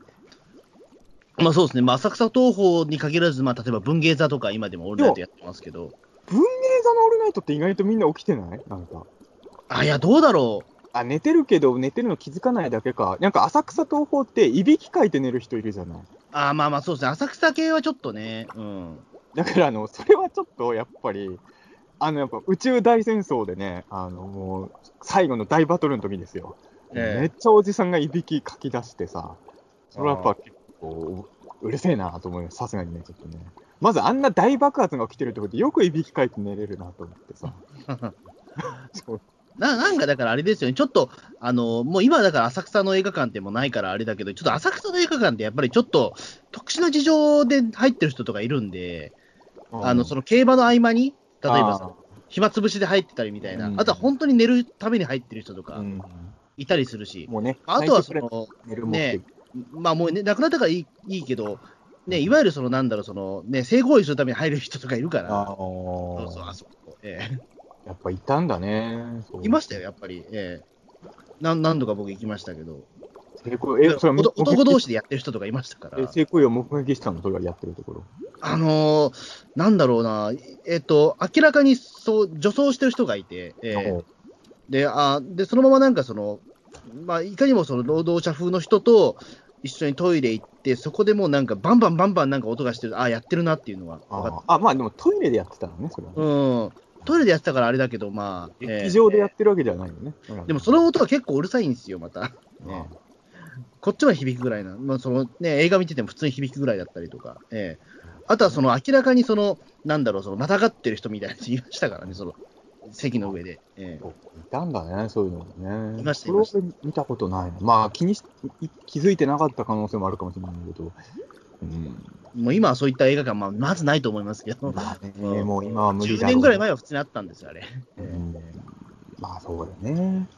まあそうですね、まあ、浅草東宝に限らず、まあ、例えば文芸座とか今でもオールナイトやってますけど。文芸座のオールナイトって意外とみんな起きてない？なんか。あ、いや、どうだろう。あ、寝てるけど、寝てるの気づかないだけか。なんか浅草東宝って、いびきかいて寝る人いるじゃない。あまあまあそうですね、浅草系はちょっとね、うん。だからあの、それはちょっとやっぱり、あのやっぱ宇宙大戦争でね、あのもう最後の大バトルの時ですよ、えめっちゃおじさんがいびきかき出してさ、それはやっぱ結構うるせえなと思います、さすがにね、ちょっとね。まずあんな大爆発が起きてるってことで、よくいびきかいて寝れるなと思ってさ。ななんかだからあれですよね、ちょっと、あのもう今だから浅草の映画館ってもないからあれだけど、ちょっと浅草の映画館ってやっぱりちょっと特殊な事情で入ってる人とかいるんで、あの、その競馬の合間に、例えばさ、暇つぶしで入ってたりみたいな、あとは本当に寝るために入ってる人とか、いたりするし、もうね、あとはその、ね、まあもうね、亡くなったからいいいいけど、ね、いわゆるその、なんだろう、その、ね、性行為するために入る人とかいるから、そうそう、あそこ。ええ。やっぱいたんだね。いましたよ、やっぱり。ええ。何何度か僕行きましたけど。性行為、え、それ男同士でやってる人とかいましたから。性行為を目撃したの、それはやってるところ。あのー、なんだろうな、えっ、ー、と、明らかにそう、女装してる人がいて、えー、で、あで、そのままなんかその、まあ、いかにもその労働者風の人と、一緒にトイレ行って、そこでもうなんか、バンバンバンバンなんか音がしてる、ああ、やってるなっていうのはああ、まあでもトイレでやってたのね、それは、ね、うん。トイレでやってたからあれだけど、まあ。劇場でやってるわけではないよね。えー、でもその音は結構うるさいんですよ、また。ね、こっちまで響くぐらいな、まあそのね、映画見てても普通に響くぐらいだったりとか。えー、あとはその明らかにその、なんだろう、そのまたがってる人みたいな人いましたからね、その席の上で。えー、いたんだね、そういうのね。いました、いました。見たことないまあ気にし、気づいてなかった可能性もあるかもしれないけど。うん、もう今はそういった映画館、まあ、まずないと思いますけど、まあね、もう今は無理だ10年ぐらい前は普通にあったんですよ、あれ。うん、まあそうだよね。うん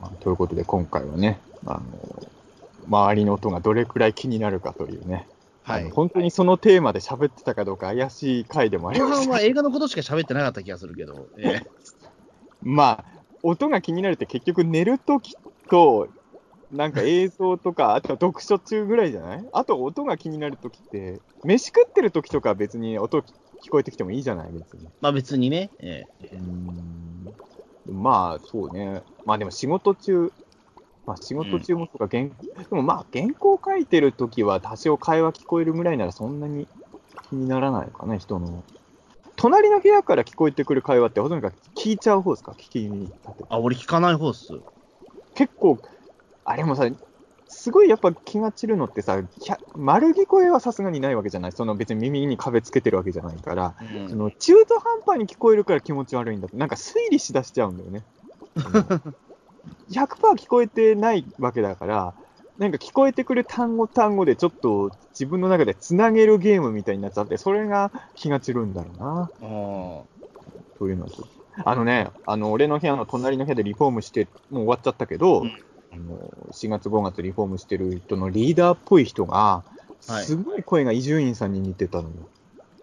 まあ、ということで、今回はね、あの周りの音がどれくらい気になるかというね、はい、本当にそのテーマで喋ってたかどうか怪しい回でもあります、ね、は映画のことしか喋ってなかった気がするけど、えー、まあ、音が気になるって結局寝るときと、なんか映像とか、あと読書中ぐらいじゃない？あと音が気になるときって、飯食ってるときとか別に音聞こえてきてもいいじゃない？別に。まあ別にね。えー、うん。まあそうね。まあでも仕事中、まあ、仕事中もとか、原、うん、でもまあ、原稿書いてるときは多少会話聞こえるぐらいならそんなに気にならないかな、人の。隣の部屋から聞こえてくる会話ってほとんど聞いちゃう方ですか？聞きにあ、俺聞かない方っす。結構、あれもさ、すごいやっぱ気が散るのってさ、丸聞こえはさすがにないわけじゃない？その別に耳に壁つけてるわけじゃないから、うん、その中途半端に聞こえるから気持ち悪いんだって、なんか推理しだしちゃうんだよね。100%聞こえてないわけだから、なんか聞こえてくる単語単語でちょっと自分の中でつなげるゲームみたいになっちゃって、それが気が散るんだろうな。というのと。あのね、あの、俺の部屋の隣の部屋でリフォームして、もう終わっちゃったけど、うん、あの4月5月リフォームしてる人のリーダーっぽい人が、すごい声が伊集院さんに似てたのよ。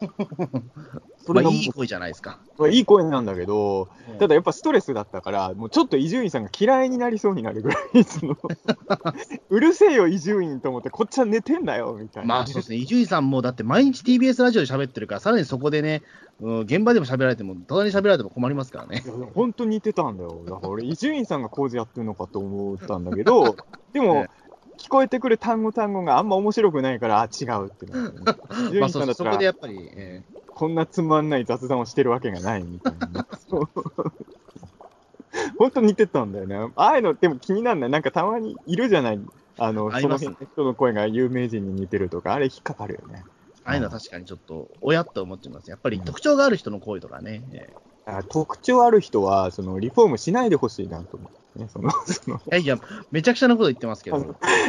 それがいい声じゃないですか。まあ、いい声なんだけど、ただやっぱストレスだったから、もうちょっと伊集院さんが嫌いになりそうになるぐらい、そ のうるせえよ、伊集院と思って、こっちは寝てんだよみたいな。まあそうですね、伊集院さんもだって毎日 TBS ラジオで喋ってるから、さらにそこでね、うん、現場でも喋られても、隣に喋られても困りますからね。本当に似てたんだよ。だから俺、伊集院さんが工事やってるのかと思ったんだけど、でも、聞こえてくる単語単語があんま面白くないから、あ、違うって まあそ、そこでやっぱり、えー、こんなつまんない雑談をしてるわけがないみたいな。本当似てたんだよね。ああいうの、でも気になるない。なんかたまにいるじゃない。あの、その辺の人の声が有名人に似てるとか、あれ引っかかるよね。ああいうのは確かにちょっと、親って思ってます。やっぱり特徴がある人の声とかね。特徴ある人は、そのリフォームしないでほしいなと思う。ね、その そのいや、めちゃくちゃなこと言ってますけど。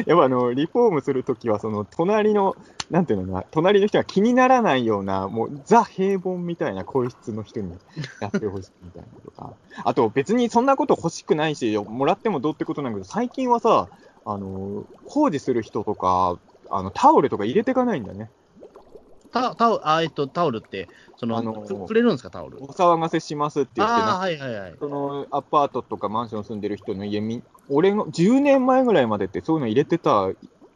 やっぱあの、リフォームするときは、その、隣の、なんていうのかな、隣の人が気にならないような、もう、ザ平凡みたいな声質の人にやってほしいみたいなとか。あと、別にそんなこと欲しくないし、もらってもどうってことなんだけど、最近はさ、あの、工事する人とか、あの、タオルとか入れていかないんだね。タタオあえっと、タオルって、その、あのくれるんですか、タオル？お騒がせしますって言って、はいはいはい、そのアパートとかマンション住んでる人の家み、俺の10年前ぐらいまでってそういうの入れてた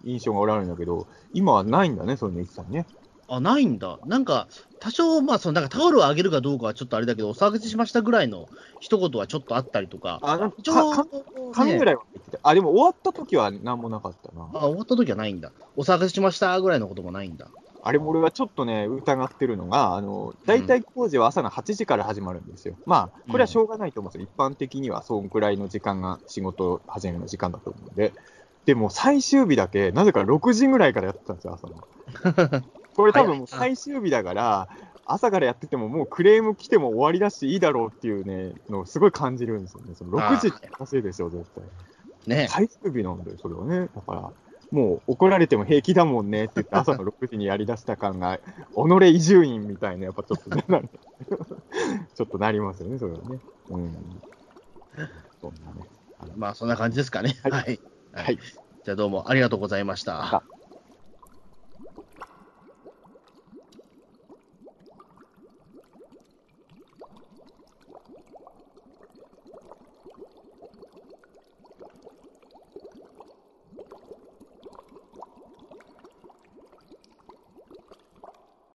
印象がおられるんだけど、今はないんだね、そういうの一切ね。あ、ないんだ。なんか、多少、まあ、その、なんかタオルをあげるかどうかはちょっとあれだけど、お騒がせしましたぐらいの一言はちょっとあったりとか。あ、なんか、ぐらいは言ってた。あ、でも終わった時は何もなかったな。あ、終わった時はないんだ。お騒がせしましたぐらいのこともないんだ。あれも俺はちょっとね、疑ってるのが、あの、大体工事は朝の8時から始まるんですよ。うん、まあ、これはしょうがないと思うんですよ。一般的にはそんくらいの時間が仕事始めの時間だと思うんで。でも最終日だけ、なぜか6時ぐらいからやってたんですよ、朝の。これ多分最終日だから、朝からやっててももうクレーム来ても終わりだしいいだろうっていうね、のをすごい感じるんですよね。その6時っておかしいでしょ、絶対。ね最終日なんだよ、それはね。だから、もう怒られても平気だもんねって言って朝の6時にやりだした感が、己伊集院みたいな、やっぱちょっとね、ちょっとなりますよね、それはね。うん。そんなね。まあ、そんな感じですかね。はい。はい。はい、じゃあどうもありがとうございました。